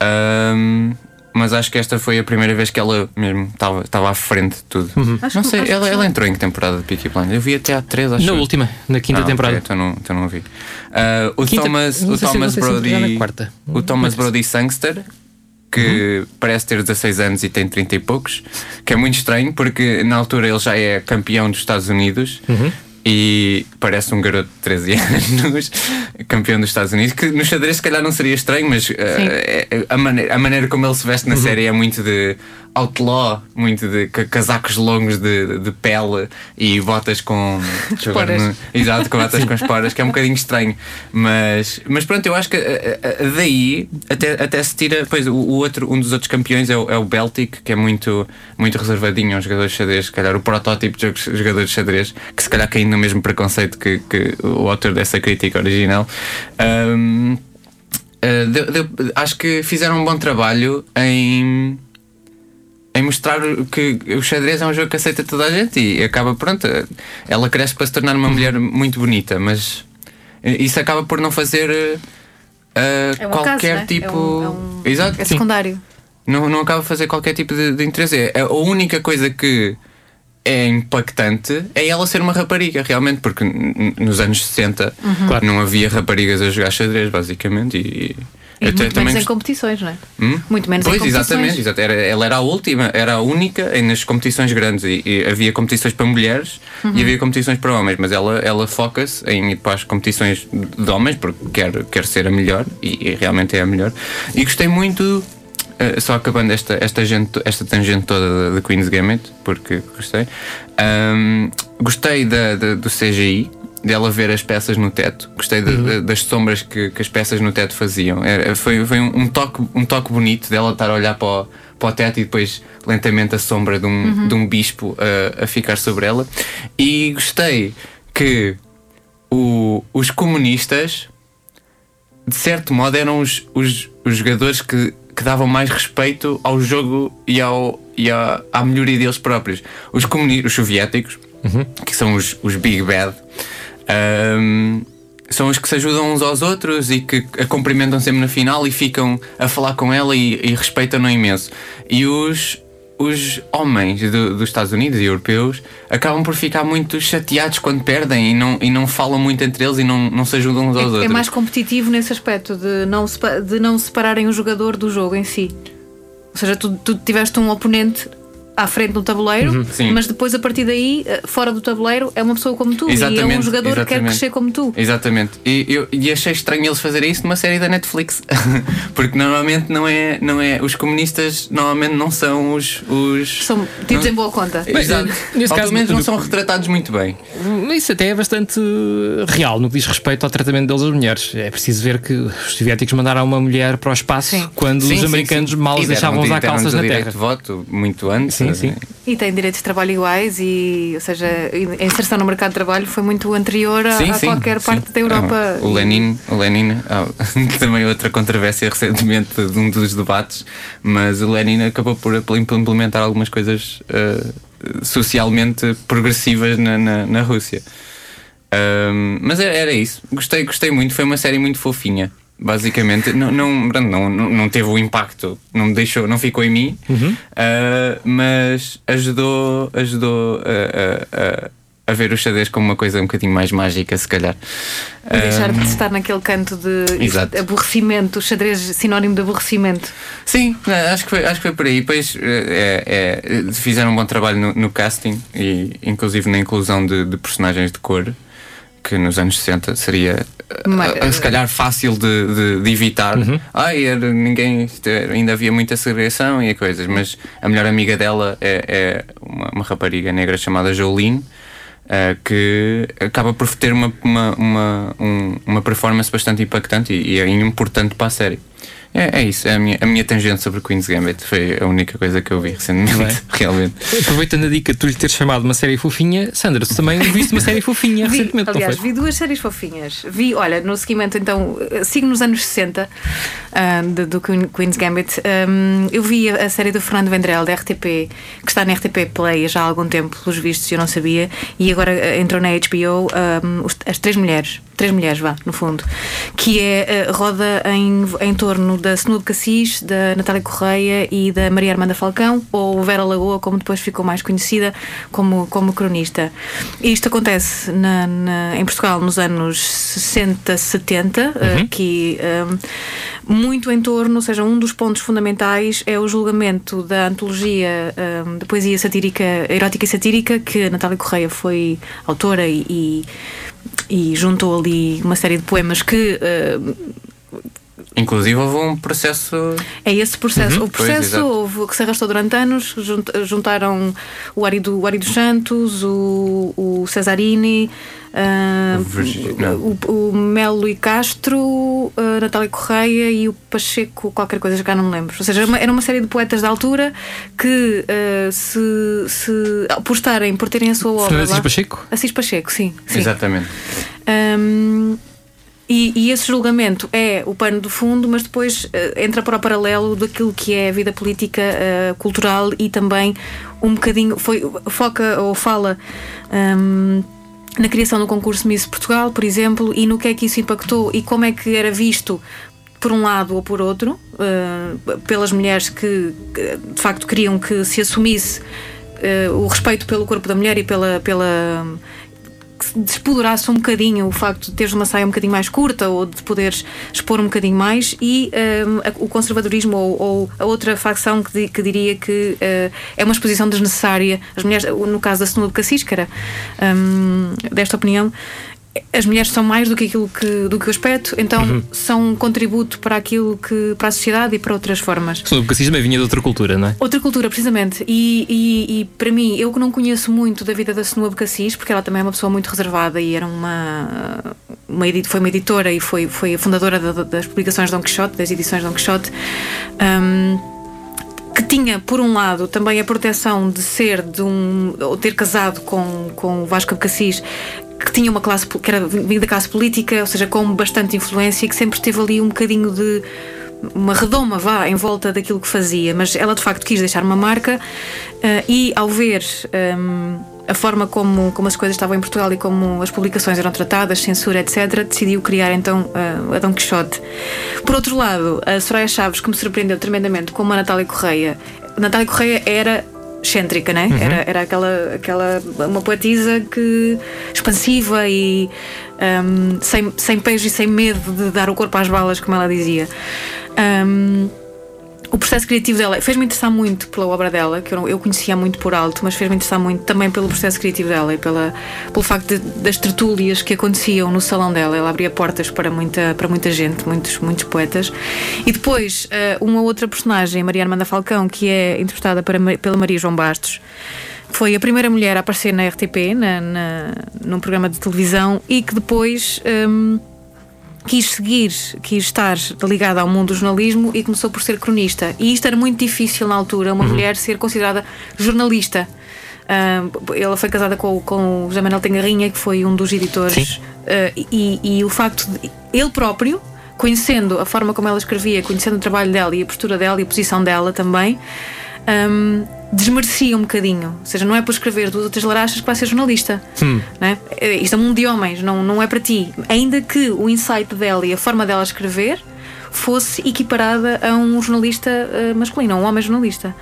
Um, mas acho que esta foi a primeira vez que ela mesmo estava à frente de tudo. Uhum. Não sei, ela, ela entrou em que temporada de Peaky Blinders? Eu vi até há três, acho Na última, na quinta ah, temporada. Okay, então, não, então não vi. Uh, o quinta, Thomas, o Thomas Brody. O Thomas Brody Sangster, que uhum. parece ter 16 anos e tem 30 e poucos, que é muito estranho porque na altura ele já é campeão dos Estados Unidos. Uhum e parece um garoto de 13 anos, campeão dos Estados Unidos, que no xadrez se calhar não seria estranho, mas uh, a, maneira, a maneira como ele se veste na uhum. série é muito de outlaw, muito de casacos longos de, de pele e botas com esporas. Exato, com botas com esporas, que é um bocadinho estranho. Mas, mas pronto, eu acho que eh, eh, daí até, até se tira. Pois o, outro, um dos outros campeões é o, é o Beltic, que é muito, muito reservadinho, é um jogador de xadrez, se calhar o protótipo de jogador de xadrez, que se calhar cai no mesmo preconceito que, que o autor dessa crítica original. Um, Uh, de, de, acho que fizeram um bom trabalho em em mostrar que o xadrez é um jogo que aceita toda a gente e acaba, pronto, ela cresce para se tornar uma mulher muito bonita, mas isso acaba por não fazer uh, é qualquer né? tipo. É, um, é, um... Exato. é secundário. Não, não acaba a fazer qualquer tipo de, de interesse. É, a única coisa que é impactante é ela ser uma rapariga, realmente, porque nos anos 60 uhum. claro. não havia raparigas a jogar xadrez, basicamente. E, e muito menos também... em competições, não é? Hum? Muito menos pois, em competições. exatamente. exatamente. Ela era a última, era a única nas competições grandes. E, e havia competições para mulheres uhum. e havia competições para homens, mas ela, ela foca-se em ir para as competições de homens, porque quer, quer ser a melhor e, e realmente é a melhor. E gostei muito Uh, só acabando esta, esta, gente, esta tangente toda da Queen's Gambit, porque gostei. Um, gostei da, da, do CGI, dela ver as peças no teto. Gostei de, uhum. de, das sombras que, que, as peças no teto faziam. Era, foi foi um, um, toque, um toque bonito dela estar a olhar para o, para o teto e depois lentamente a sombra de um, uhum. de um bispo a, a ficar sobre ela. E gostei que o, os comunistas, de certo modo, eram os, os, os jogadores que, que davam mais respeito ao jogo e, ao, e à, à melhoria deles próprios. Os, comunistas, os soviéticos, uhum. que são os, os Big Bad um, são os que se ajudam uns aos outros e que a cumprimentam sempre na final e ficam a falar com ela e, e respeitam-no imenso. E os, os homens do, dos Estados Unidos e europeus acabam por ficar muito chateados quando perdem e não, e não falam muito entre eles e não, não se ajudam uns aos é, outros. É mais competitivo nesse aspecto de não, de não separarem o jogador do jogo em si. Ou seja, tu, tu tiveste um oponente à frente no tabuleiro, uhum, mas depois a partir daí, eh, fora do tabuleiro, é uma pessoa como tu exatamente, e é um jogador exatamente. que quer crescer como tu. Exatamente. E, eu, e achei estranho eles fazerem isso numa série da Netflix, porque normalmente não é, não é. Os comunistas normalmente não são os. os são tidos em boa conta. Exato. Nesse caso, pelo menos não são retratados muito bem. Isso até é bastante real no que diz respeito ao tratamento deles às mulheres. É preciso ver que os soviéticos mandaram uma mulher para o espaço sim. quando sim, os americanos sim, mal deixavam usar calças na terra. voto muito antes. Sim, sim. E tem direitos de trabalho iguais e, ou seja, a inserção no mercado de trabalho foi muito anterior a, sim, a sim, qualquer sim. parte da Europa. o Lenin, o Lenin também outra controvérsia recentemente de um dos debates, mas o Lenin acabou por, implementar algumas coisas uh, socialmente progressivas na, na, na Rússia. Um, mas era, era isso. Gostei, gostei muito. Foi uma série muito fofinha basicamente não, não, não, não teve o impacto não me deixou não ficou em mim uhum. uh, mas ajudou ajudou a, a, a, ver o xadrez como uma coisa um bocadinho mais mágica se calhar. Deixar de estar naquele canto de aborrecimento o xadrez sinónimo de aborrecimento. Sim acho que foi, acho que foi por aí. Depois é, é, fizeram um bom trabalho no, no, casting e inclusive na inclusão de, de personagens de cor que nos anos 60 seria Mas, uh, se calhar fácil de, de, de evitar. Uhum. Ai, era, ninguém ainda havia muita segregação e coisas, mas a melhor amiga dela é, é uma, uma, rapariga negra chamada Jolene. Uh, que acaba por ter uma, uma, uma, um, uma performance bastante impactante e, e é importante para a série. É, é isso, é a minha, a minha tangente sobre Queen's Gambit. Foi a única coisa que eu vi recentemente, realmente. Aproveitando a dica de tu lhe teres chamado uma série fofinha, Sandra, tu também viste uma série fofinha vi, recentemente, Aliás, vi duas séries fofinhas. Vi, olha, no seguimento, então, sigo nos anos 60 uh, de, do Queen's Gambit. Um, eu vi a, a, série do Fernando Vendrell, da RTP, que está na RTP Play já há algum tempo, pelos vistos, eu não sabia, e agora uh, entrou na HBO um, As Três Mulheres. Três Mulheres, vá, no fundo. Que é uh, roda em, em torno da Senudo Cassis, da Natália Correia e da Maria Armanda Falcão, ou Vera Lagoa, como depois ficou mais conhecida como, como cronista. Isto acontece na, na, em Portugal nos anos 60, 70, uhum. que um, muito em torno, ou seja, um dos pontos fundamentais é o julgamento da antologia um, de poesia satírica, erótica e satírica, que Natália Correia foi autora e, e e juntou ali uma série de poemas que uh, Inclusive houve um processo. É esse processo. Uhum. O processo pois, houve, que se arrastou durante anos, juntaram o Ari, do, o Ari dos Santos, o, o Cesarini, uh, o, o, Melo e Castro, a Natália Correia e o Pacheco, qualquer coisa, já não me lembro. Ou seja, era uma, era uma série de poetas da altura que uh, se, se. por estarem, por terem a sua obra. Assis Pacheco? Assis Pacheco, sim. sim. Exatamente. Um, e, e, esse julgamento é o pano do fundo, mas depois uh, entra para o paralelo daquilo que é a vida política, uh, cultural e também um bocadinho. Foi, foca ou fala. Um, na criação do concurso Miss Portugal, por exemplo, e no que é que isso impactou e como é que era visto por um lado ou por outro, uh, pelas mulheres que, que, de facto queriam que se assumisse uh, o respeito pelo corpo da mulher e pela, pela que despoderasse um bocadinho o facto de teres uma saia um bocadinho mais curta ou de poderes expor um bocadinho mais e um, o conservadorismo ou, ou, a outra facção que, que diria que uh, é uma exposição desnecessária. As mulheres, no caso da Senhora de Cassis, que era um, desta opinião, as mulheres são mais do que aquilo que, do que o aspecto, então uhum. são um contributo para aquilo que para a sociedade e para outras formas. O cacismo vinha de outra cultura, não é? Outra cultura, precisamente. E, e, e, para mim, eu que não conheço muito da vida da Senua Cassis, porque ela também é uma pessoa muito reservada e era uma, uma foi uma editora e foi, foi a fundadora da, das publicações Dom Quixote, das edições Dom Quixote. Um, que tinha, por um lado, também a proteção de ser de um. ou ter casado com, com o Vasco de Cassis, que tinha uma classe que era da classe política, ou seja, com bastante influência e que sempre teve ali um bocadinho de uma redoma vá em volta daquilo que fazia, mas ela de facto quis deixar uma marca uh, e ao ver um, a forma como, como as coisas estavam em Portugal e como as publicações eram tratadas, censura, etc., decidiu criar então uh, a Dom Quixote. Por outro lado, a Soraya Chaves, que me surpreendeu tremendamente, como a Natália Correia, Natália Correia era excêntrica, né? Uhum. Era, era aquela, aquela uma poetisa que expansiva e um, sem, sem pejo e sem medo de dar o corpo às balas, como ela dizia. Um, o processo criativo dela fez-me interessar muito pela obra dela, que eu, eu conhecia muito por alto, mas fez-me interessar muito também pelo processo criativo dela e pela, pelo facto de, das tertúlias que aconteciam no salão dela. Ela abria portas para muita, para muita gente, muitos, muitos poetas. E depois, uh, uma outra personagem, Maria Armanda Falcão, que é interpretada para, pela Maria João Bastos foi a primeira mulher a aparecer na RTP, na, na, num programa de televisão, e que depois um, quis seguir, quis estar ligada ao mundo do jornalismo e começou por ser cronista. E isto era muito difícil na altura, uma uhum. mulher ser considerada jornalista. Uh, ela foi casada com, com o José Manuel Tengarrinha, que foi um dos editores, uh, e, e, o facto de ele próprio, conhecendo a forma como ela escrevia, conhecendo o trabalho dela e a postura dela e a posição dela também, um, desmerecia um bocadinho. Ou seja, não é por escrever duas ou três larachas que vai ser jornalista. Hum. Né? Isto é um mundo de homens, não, não é para ti. Ainda que o insight dela e a forma dela escrever fosse equiparada a um jornalista uh, masculino, a um homem jornalista.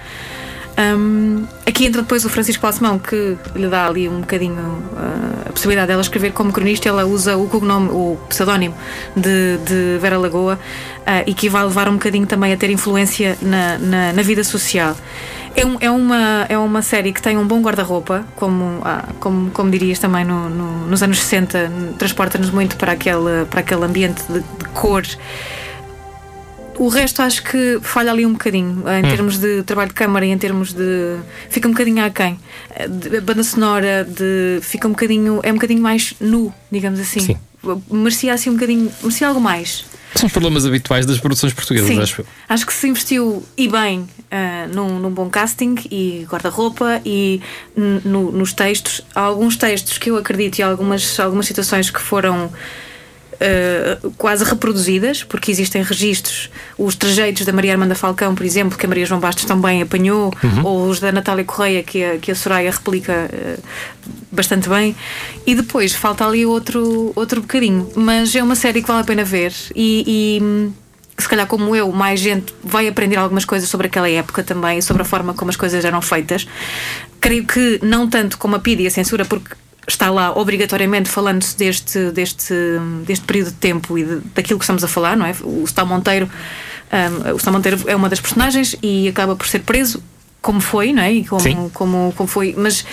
Um, aqui entra depois o Francisco Balsemão, que lhe dá ali um bocadinho uh, a possibilidade dela escrever como cronista. Ela usa o cognome, o pseudónimo de, de Vera Lagoa uh, e que vai levar um bocadinho também a ter influência na, na, na vida social. É, um, é, uma, é uma série que tem um bom guarda-roupa, como, ah, como, como dirias também no, no, nos anos 60, transporta-nos muito para aquele, para aquele ambiente de, de cor o resto acho que falha ali um bocadinho em hum. termos de trabalho de câmara e em termos de. fica um bocadinho aquém. A banda sonora de. fica um bocadinho. é um bocadinho mais nu, digamos assim. Sim. Merecia assim um bocadinho. merecia algo mais. São os problemas habituais das produções portuguesas, Sim, acho Acho que se investiu e bem uh, num, num, bom casting e guarda-roupa e no, nos textos. Há alguns textos que eu acredito e algumas, algumas situações que foram uh, quase reproduzidas, porque existem registros, os trejeitos da Maria Armanda Falcão, por exemplo, que a Maria João Bastos também apanhou, uhum. ou os da Natália Correia, que a, que a Soraya replica uh, bastante bem. E depois falta ali outro, outro bocadinho. Mas é uma série que vale a pena ver e, e se calhar como eu, mais gente vai aprender algumas coisas sobre aquela época também, sobre a forma como as coisas eram feitas. Creio que não tanto como a PID e a censura, porque está lá obrigatoriamente falando-se deste, deste, deste período de tempo e de, daquilo que estamos a falar, não é? O Stal Monteiro, um, o Stal Monteiro é uma das personagens e acaba por ser preso, como foi, não é? E como, como, como foi, mas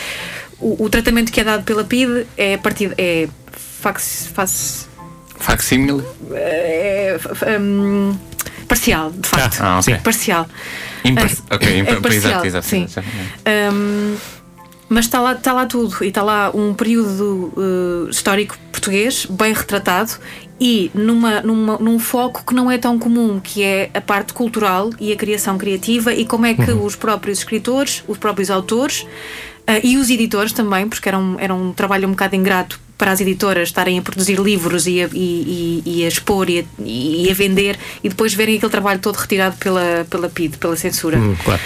o, o, tratamento que é dado pela PID é a partir é fax, fax, facsímile é, um, parcial, de facto. Ah, ah okay. Parcial. Impar uh, ok, é parcial, exato, sim. Um, mas está lá, está lá tudo e está lá um período uh, histórico português bem retratado e numa, numa, num foco que não é tão comum, que é a parte cultural e a criação criativa e como é que uhum. os próprios escritores, os próprios autores uh, e os editores também, porque era um, era um trabalho um bocado ingrato para as editoras estarem a produzir livros e a, e, e, e a expor e a, e a, vender e depois verem aquele trabalho todo retirado pela, pela PID, pela censura. Hum, claro.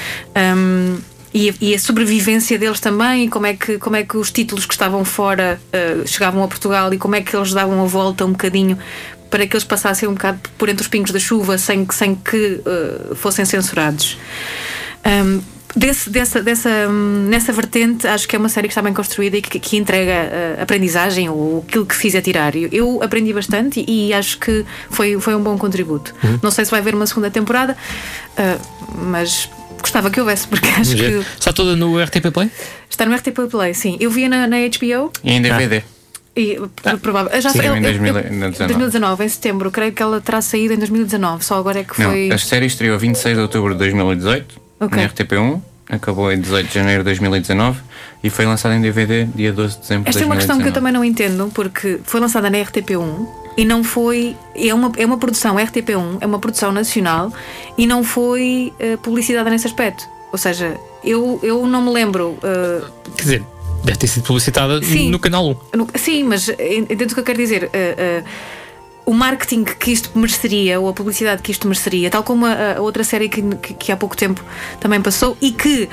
Um, e, e, a sobrevivência deles também, como é que, como é que os títulos que estavam fora uh, chegavam a Portugal e como é que eles davam a volta um bocadinho para que eles passassem um bocado por entre os pingos da chuva sem, sem que uh, fossem censurados. Um, desse, dessa, dessa, um, nessa vertente, acho que é uma série que está bem construída e que, que entrega uh, aprendizagem ou aquilo que fiz é tirar. Eu, eu aprendi bastante e, e, acho que foi, foi um bom contributo. Uhum. Não sei se vai haver uma segunda temporada, uh, mas gostava que houvesse, porque acho que. Está toda no RTP Play? Está no RTP Play, sim. Eu via na, na HBO. E em DVD. Ah. E, ah. provável. Já Sim, em 2019. 2019, em setembro. Creio que ela terá saído em 2019. Só agora é que foi. Não, a série estreou 26 de outubro de 2018 okay. na RTP1. Acabou em 18 de janeiro de 2019 e foi lançada em DVD dia 12 de dezembro Esta de 2019. é uma questão que eu também não entendo, porque foi lançada na RTP1 e não foi. É uma, é uma produção RTP1, é uma produção nacional e não foi uh, publicidade nesse aspecto. Ou seja, eu, eu não me lembro. Uh, Quer dizer, deve ter sido publicitada sim, no canal 1. No, sim, mas entendo o que eu quero dizer. Uh, o marketing que isto mereceria, ou a publicidade que isto mereceria, tal como a, a outra série que, que, que há pouco tempo também passou e que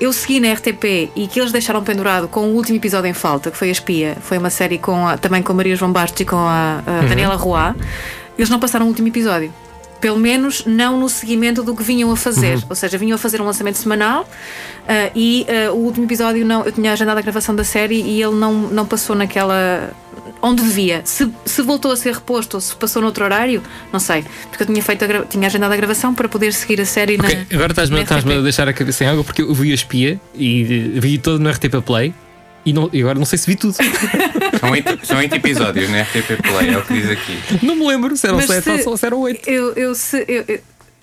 eu segui na RTP e que eles deixaram pendurado com o último episódio em falta, que foi A Espia. Foi uma série com a, também com a Maria João Bastos e com a, a uhum. Daniela Roy. Eles não passaram o último episódio. pelo menos não no seguimento do que vinham a fazer. Uhum. Ou seja, vinham a fazer um lançamento semanal uh, e uh, o último episódio não, eu tinha agendado a gravação da série e ele não, não passou naquela. Onde devia. Se, se voltou a ser reposto ou se passou noutro horário, não sei. Porque eu tinha, feito a, tinha agendado a gravação para poder seguir a série okay. na. Agora estás-me estás a deixar a cabeça em água porque eu vi a espia e vi todo no RTP Play. E, não, e, agora não sei se vi tudo. São oito, são oito episódios na RTP Play, é o que diz aqui. Não me lembro se eram sete ou se eram oito. Eu, eu, se, eu, eu,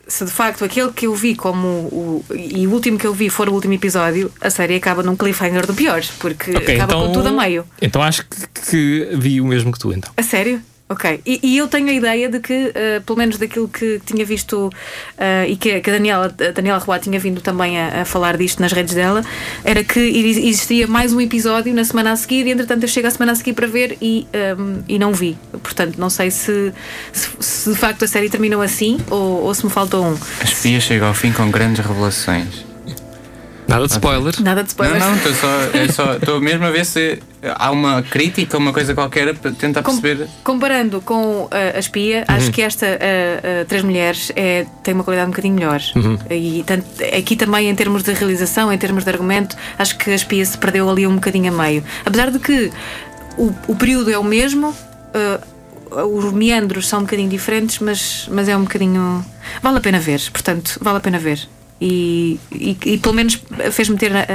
se de facto aquele que eu vi como o, e o último que eu vi for o último episódio, a série acaba num cliffhanger do pior, porque okay, acaba então, com tudo a meio. Então acho que, que vi o mesmo que tu, então. A sério? Ok, e, e, eu tenho a ideia de que, uh, pelo menos daquilo que tinha visto uh, e que, que, a Daniela, a Daniela Roa tinha vindo também a, a, falar disto nas redes dela, era que existia mais um episódio na semana a seguir e entretanto eu chego a semana a seguir para ver e, um, ehm, e não vi. Portanto, não sei se, se, se, de facto a série terminou assim ou, ou se me faltou um. A espia chega ao fim com grandes revelações. Nada de spoiler. Nada de spoiler. Não, não, estou só, estou mesmo a ver se há uma crítica, uma coisa qualquer para tentar perceber. comparando com uh, a espia, uhum. acho que esta uh, uh, Três Mulheres é, tem uma qualidade um bocadinho melhor. Uhum. E tanto, aqui também, em termos de realização, em termos de argumento, acho que a espia se perdeu ali um bocadinho a meio. Apesar de que o, o período é o mesmo. os meandros são um bocadinho diferentes, mas, mas é um bocadinho. Vale a pena ver, portanto, vale a pena ver e, e, e pelo menos fez-me ter a, a,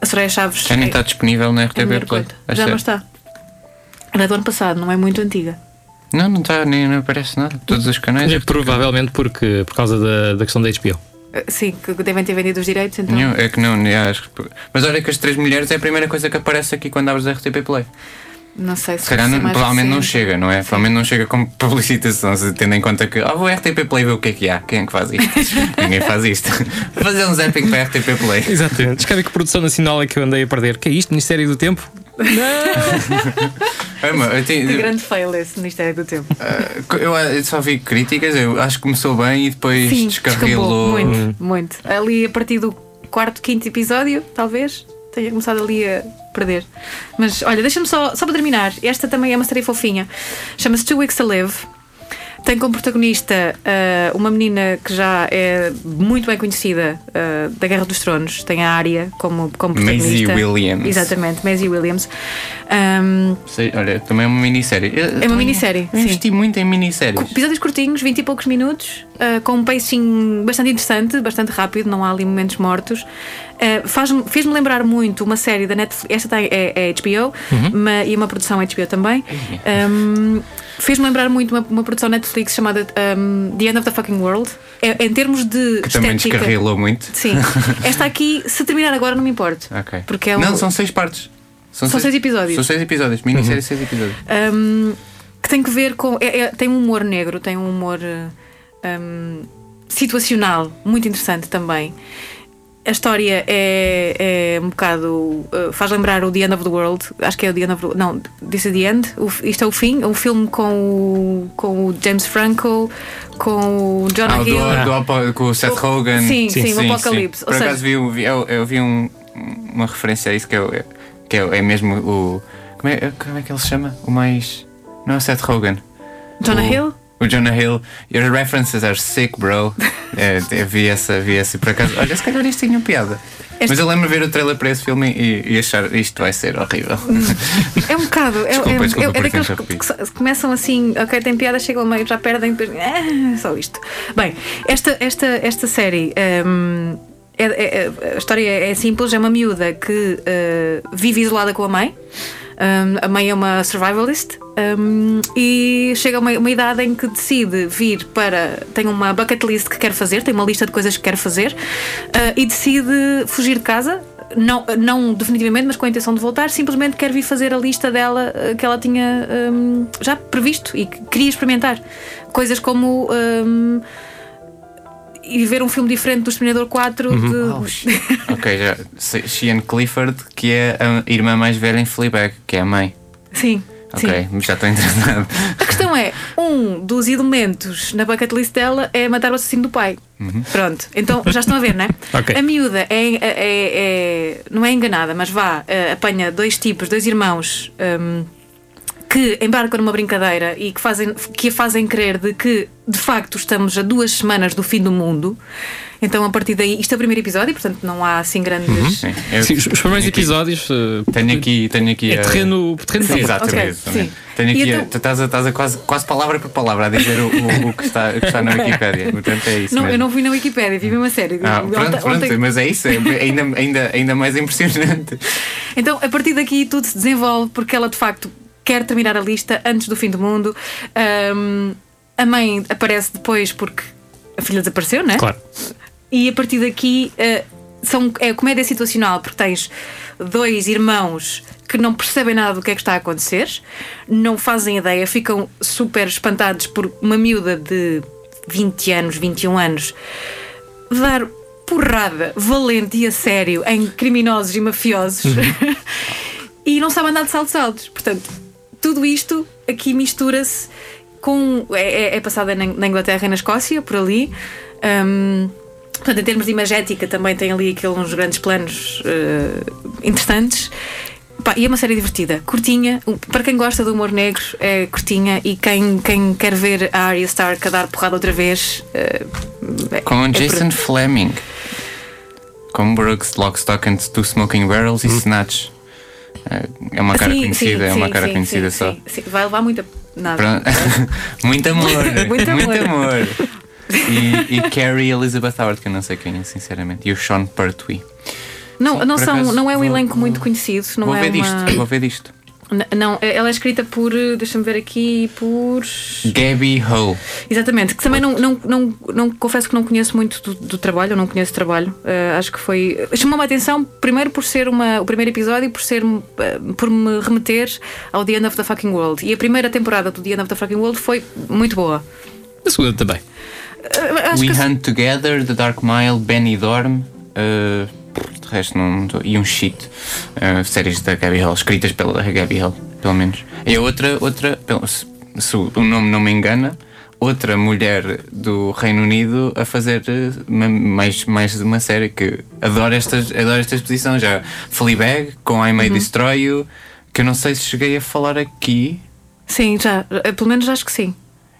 a Soraya Chaves. Já nem está disponível na RTP Play. Já não está. Era do ano passado, não é muito antiga. Não, não está, nem não aparece nada. Todos os canais. É, provavelmente porque, por causa da, da questão da HBO. Eh, sim, que devem ter vendido os direitos então. Não, é que não, acho. Mas olha que as três mulheres é a primeira coisa que aparece aqui quando abres a RTP Play. Não sei se. Se calhar não, provavelmente recente. não chega, não é? Sim. Provavelmente não chega como publicitação, tendo em conta que. Ah, oh, vou RTP Play ver o que é que há. Quem é que faz isto? Ninguém faz isto. Fazer um zapping para RTP Play. Exatamente. Descreve que produção nacional é que eu andei a perder. Que é isto? Ministério do Tempo? Não! é, eu tenho... grande fail esse Ministério do Tempo. Uh, eu, eu, só vi críticas, eu acho que começou bem e depois Sim, descarrilou. Muito, muito. Ali a partir do quarto, quinto episódio, talvez tenha começado ali a perder. Mas olha, deixa-me só, só para terminar, esta também é uma série fofinha. Chama-se Two Weeks to Live. Tem como protagonista uh, uma menina que já é muito bem conhecida uh, da Guerra dos Tronos. Tem a Arya como, como protagonista. Maisie Williams. Exatamente, Maisie Williams. Um, Sei, olha, também é uma minissérie. é uma minissérie. Eu investi muito em minisséries. Episódios curtinhos, 20 e poucos minutos, uh, com um pacing bastante interessante, bastante rápido, não há ali momentos mortos. Uh, Fez-me lembrar muito uma série da Netflix. Esta tem, é, é HBO uhum. uma, e uma produção HBO também. Um, Fez-me lembrar muito uma, uma, produção Netflix chamada um, The End of the Fucking World. É, em termos de. Que também descarrilou muito. Sim. Esta aqui, se terminar agora, não me importa. Ok. Porque é Não, são seis partes. São, são seis, seis, episódios. São seis episódios. Minissérie, uhum. seis episódios. Um, que tem que ver com. É, é, tem um humor negro, tem um humor. Um, situacional, muito interessante também. A história é, é um bocado. Uh, faz lembrar o The End of the World. Acho que é o The End of the Não, This is the End. O, isto é o fim. Um filme com o, com o James Franco, com o Jonah ah, Hill. Do, do, com o Seth Rogen. Sim, sim, sim, sim o Apocalipse. Por acaso vi, vi, eu, eu vi um, uma referência a isso que, é, que é, é mesmo o. Como é, como é que ele se chama? O mais. Não é o Seth Rogen. Jonah o, Hill? O Jonah Hill. Your references are sick, bro. é, eu vi essa, vi essa por acaso. Olha, se calhar isto tinha piada. Este... Mas eu lembro de ver o trailer para esse filme e, e, achar isto vai ser horrível. É um bocado. É, desculpa, é, desculpa, é, é daqueles que começam assim, ok, tem piada, chegam ao meio, já perdem. É, só isto. Bem, esta, esta, esta série. Um, é, é, a história é simples: é uma miúda que uh, vive isolada com a mãe. Um, a mãe é uma survivalist um, e chega a uma, uma, idade em que decide vir para. tem uma bucket list que quer fazer, tem uma lista de coisas que quer fazer uh, e decide fugir de casa. Não, não definitivamente, mas com a intenção de voltar, simplesmente quer vir fazer a lista dela uh, que ela tinha um, já previsto e que queria experimentar. Coisas como e ver um filme diferente do Exterminador 4 uhum. de... oh, ok, já Sheehan Clifford que é a irmã mais velha em Fleabag que é a mãe sim Ok, sim. já estou interessado. A questão é: um dos elementos na bucket list dela é matar o assassino do pai. Uhum. Pronto, então já estão a ver, não é? okay. A miúda é, é, é, não é enganada, mas vá, uh, apanha dois tipos, dois irmãos um, que embarcam numa brincadeira e que, fazem, que a fazem crer de que de facto estamos a duas semanas do fim do mundo. Então, a partir daí, isto é o primeiro episódio, portanto, não há assim grandes. Uhum. Sim, eu- Sim, os os primeiros aqui- episódios. uh, Tenho aqui, tenho aqui É a- terreno, terreno Sim, exatamente. Ok, exatamente. sim. Tenho aqui, a- então- tu estás, a, estás a quase, quase palavra por palavra a dizer o, o- o que, está, o que está na Wikipédia. Portanto, é isso. Não, mesmo. eu não vi na Wikipédia, vi uma série. Ah, Ontem- pronto, pronto, ontem- mas é isso, é ainda, ainda, ainda mais impressionante. Então, a partir daqui, tudo se desenvolve porque ela de facto quer terminar a lista antes do fim do mundo. Ahm, a mãe aparece depois porque a filha desapareceu, né? Claro. E a partir daqui eh, são, é comédia situacional, porque tens dois irmãos que não percebem nada do que é que está a acontecer, não fazem ideia, ficam super espantados por uma miúda de 20 anos, 21 anos, dar porrada valente e a sério em criminosos e mafiosos e não sabem andar de saltos altos. Portanto, tudo isto aqui mistura-se com. É, é- é passada na, Inglaterra e na Escócia, por ali. Ahm, portanto, em termos de imagética, também tem ali aqueles uns grandes planos eh, interessantes. Pá, e é uma série divertida, curtinha. Um, Para quem gosta do humor negro, é curtinha. E quem, quem quer ver a Arya Stark a dar porrada outra vez. é- Com o é por- Jason Fleming. Com Brooks, Lock, Stock and Two Smoking Barrels e Snatch. É- uma cara Sim, conhecida, sim, é uma cara sim, conhecida só. Vai levar muita. Nada. Muito amor, Muito amor. amor. E, e Carrie Elizabeth Howard, que eu não sei quem é, sinceramente. E o Sean Pertwee. Não, não, são, acaso, não é um vou- elenco muito conhecido. Não vou é ver uma... disto, vou ver disto. Não, ela é escrita por. Deixa-me ver aqui. Por. Gabby Ho. Exatamente, que também não, não, não, não confesso que não conheço muito do, do trabalho, eu não conheço o trabalho. Eh, acho que foi. Chamou-me a atenção, primeiro por ser uma, o primeiro episódio e por, ser, eh, por me remeter ao The End of the Fucking World. E a primeira temporada do The End of the Fucking World foi muito boa. A segunda também. Acho We que Hunt Together, The Dark Mile, Benny Dorm. De resto, não, e um shit. uh, séries da Gabby Hill, escritas pela Gabby Hill, pelo menos. E outra, outra pelo- se, se o nome não me engana, outra mulher do Reino Unido a fazer ma- mais, mais uma série que adoro estas, adoro esta exposição já. Fleabag, com I May Destroy You, que eu não sei se cheguei a falar aqui. sim, já. eh, Pelo menos acho que sim.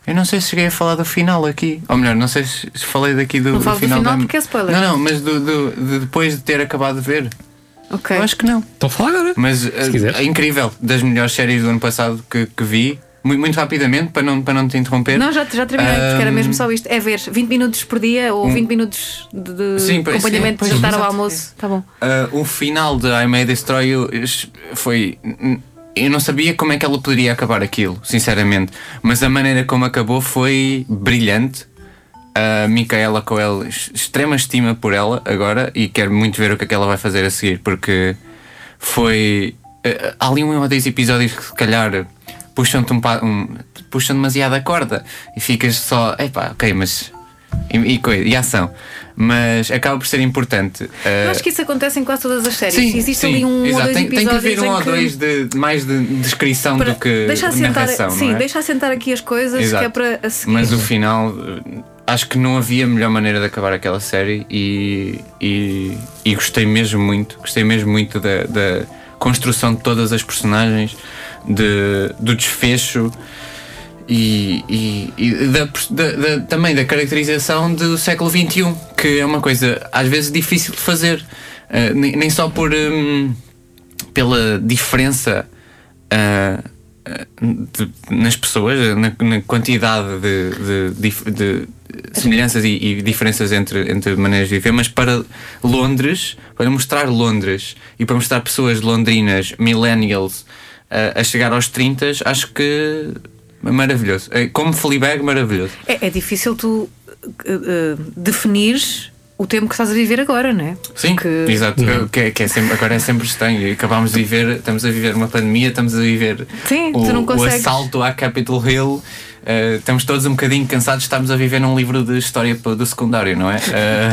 Eu não sei se cheguei a falar do final aqui. Ou melhor, não sei se falei daqui do, Não do falo do final. final da- porque é spoiler. Não, não, mas do, do- de depois de ter acabado de ver. Ok. Eu acho que não. Então fala agora. Mas eh, quiser. é incrível. Das melhores séries do ano passado que, que vi. Muito, muito rapidamente, para não, para não te interromper. Não, já, já terminei, porque era mesmo só isto. É ver 20 minutos por dia ou 20 minutos de, de Um- Sim, acompanhamento sim, de jantar ao almoço. Tá bom. Ah, o final de I May Destroy You foi. Eu não sabia como é que ela poderia acabar aquilo, sinceramente. Mas a maneira como acabou foi brilhante. A Micaela es- extrema estima por ela agora e quero muito ver o que é que ela vai fazer a seguir, porque foi. eh, Há ali um ou dois episódios que se calhar puxam-te um, um, puxam demasiado a corda e ficas só. Epá, ok, mas. E, e, e ação. Mas acaba por ser importante. Eu eh, acho que isso acontece em quase todas as séries. Existe ali um exato. ou dois tem, tem que episódios haver um ou que- dois de, mais de descrição para- do que deixa assentar, narração, sim, é? deixa assentar aqui as coisas Exato. que é para a seguir. Mas o final, acho que não havia melhor maneira de acabar aquela série e, e, e gostei mesmo muito, gostei mesmo muito da, da construção de todas as personagens, de, do desfecho e, e- e da, da- da- também da caracterização do século XXI, que é uma coisa às vezes difícil de fazer, eh, nem, nem só por hum, pela diferença ah, de- nas pessoas, na, na quantidade de, de de semelhanças e, e diferenças entre, entre maneiras de viver, mas para Londres, para mostrar Londres e para mostrar pessoas londrinas, millennials, a chegar aos 30, acho que maravilhoso. É, Como Fleabag, maravilhoso. É, é difícil tu eh, eh, definires o tempo que estás a viver agora, não é? Sim, Porque- exato. Que, é- que é sempre, agora é sempre estranho. Acabámos de viver, estamos a viver uma pandemia, estamos a viver Sim, o, o assalto à Capitol Hill. eh, estamos todos um bocadinho cansados, estamos a viver num livro de história do secundário, não é? Eh,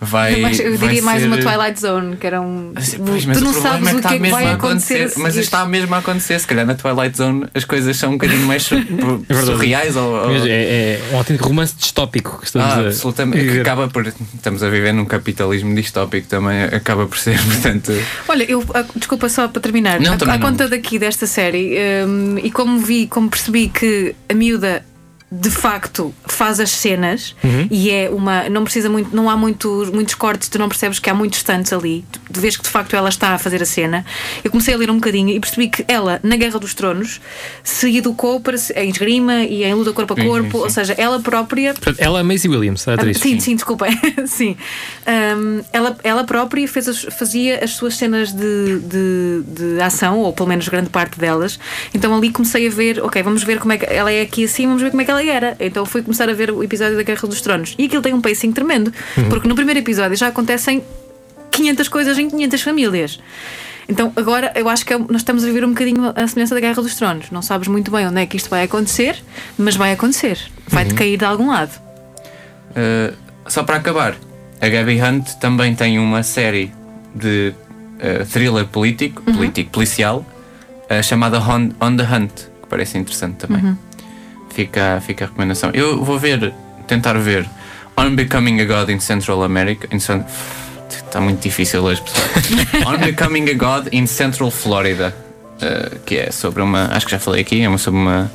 vai. Mas eu vai diria mais ser- uma Twilight Zone, que era um. Pois, mas tu não sabes é o que é que vai acontecer. a Mas está mesmo a acontecer. Se calhar na Twilight Zone as coisas são um bocadinho mais verdade. surreais ou. ou- é, é um autêntico romance distópico que estamos Ah, a. absolutamente. Que acaba por. Estamos a viver num capitalismo distópico também, acaba por ser, portanto. Olha, eu, ah, desculpa só para terminar. Não, a, a não. conta daqui desta série, hum, e como vi, como percebi que a miúda de facto faz as cenas Uhum. e é uma. Não precisa muito, não há muitos, muitos cortes, tu não percebes que há muitos stunts ali. Tu, vês que de facto ela está a fazer a cena. Eu comecei a ler um bocadinho e percebi que ela, na Guerra dos Tronos, se educou para se- em esgrima e em luta corpo a Sim, sim, corpo, sim. ou seja, ela própria ela é a Maisie Williams, a atriz. ah, Sim, sim, desculpa. sim. Ahm, ela, ela própria fez as- fazia as suas cenas de, de, de ação, ou pelo menos grande parte delas. Então ali comecei a ver, ok, vamos ver como é que ela é aqui assim, vamos ver como é que ela era. Então fui começar a ver o episódio da Guerra dos Tronos. E aquilo tem um pacing tremendo, porque no primeiro episódio já acontecem 500 coisas em 500 famílias. Então agora eu acho que é- nós estamos a viver um bocadinho a semelhança da Guerra dos Tronos. Não sabes muito bem onde é que isto vai acontecer, mas vai acontecer. Vai-te cair de algum lado. Uh, só para acabar, a Gabby Hunt também tem uma série de uh, thriller político, político policial, uh, chamada On, On the Hunt, que parece interessante também. Fica, fica a recomendação. Eu vou ver, tentar ver On Becoming a God in Central America. In Cen- Está muito difícil hoje, pessoal. On Becoming a God in Central Florida. uh, que é sobre uma, acho que já falei aqui, é uma, sobre uma,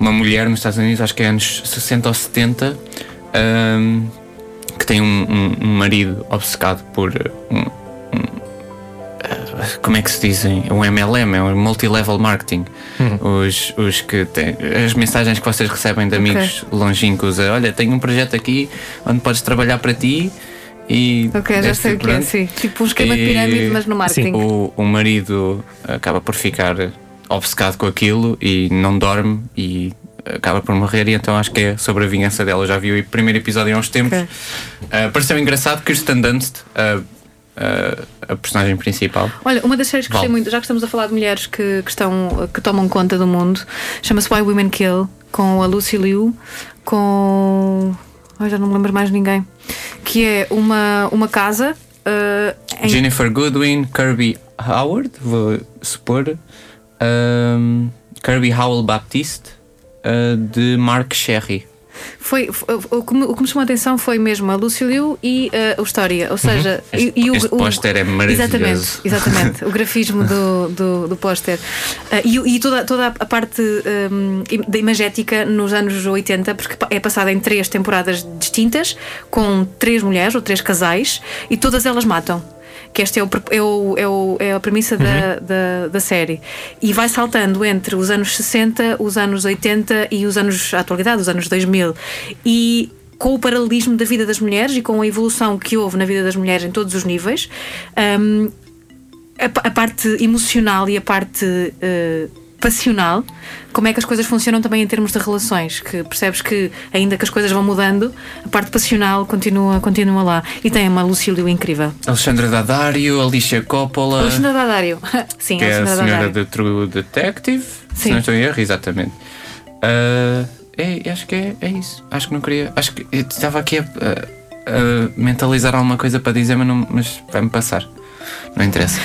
uma mulher nos Estados Unidos, acho que é anos 60 ou 70, um, que tem um, um- um marido obcecado por uh, um, como é que se dizem? Um MLM, é um multi-level marketing. Os, os que têm as mensagens que vocês recebem de amigos longínquos, é, olha, tenho um projeto aqui onde podes trabalhar para ti e Ok, já sei o que é, sim. Tipo um esquema de E- pirâmide, mas no marketing. o, o marido acaba por ficar obcecado com aquilo e não dorme e acaba por morrer e então acho que é sobre a vingança dela. Eu já vi o primeiro episódio há uns tempos. Ok. Uh, pareceu engraçado Kirsten Dunst, a, a, a personagem principal. Olha, uma das séries que gostei muito, já que estamos a falar de mulheres que, que, estão, que tomam conta do mundo, chama-se Why Women Kill, com a Lucy Liu, com. Já não me lembro mais ninguém. Que é uma, uma casa. uh, em- Jennifer Goodwin, Kirby Howard, vou supor, um, Kirby Howell Baptiste, uh, de Mark Sherry. Foi, o, que me, o que me chamou a atenção foi mesmo a Lucy Liu e uh, o História. Ou seja, e, e o, Uhum. Este o- póster é maravilhoso. Exatamente, exatamente. o grafismo do, do, do póster. Uh, e, e toda, toda a parte um, im- da imagética nos anos 80, porque é passada em três temporadas distintas, com três mulheres ou três casais, e todas elas matam. Que esta é, o, é, o, é, o, é a premissa da, da, da série. E vai saltando entre os anos 60, os anos 80 e os anos, a atualidade, os anos 2000. E com o paralelismo da vida das mulheres e com a evolução que houve na vida das mulheres em todos os níveis, hum, a, a parte emocional e a parte eh, passional, como é que as coisas funcionam também em termos de relações, que percebes que ainda que as coisas vão mudando, a parte passional continua, continua lá. E tem uma Lucílio incrível. Alexandra Daddario, Alicia Coppola. Alexandra Dadário. Sim, que é a Alexandra senhora do True Detective, se Sim. não estou em erro, exatamente. Ah, é, acho que é, é isso. Acho que não queria. Acho que eu estava aqui a, a- a mentalizar alguma coisa para dizer, mas, não- mas vai-me passar. Não interessa.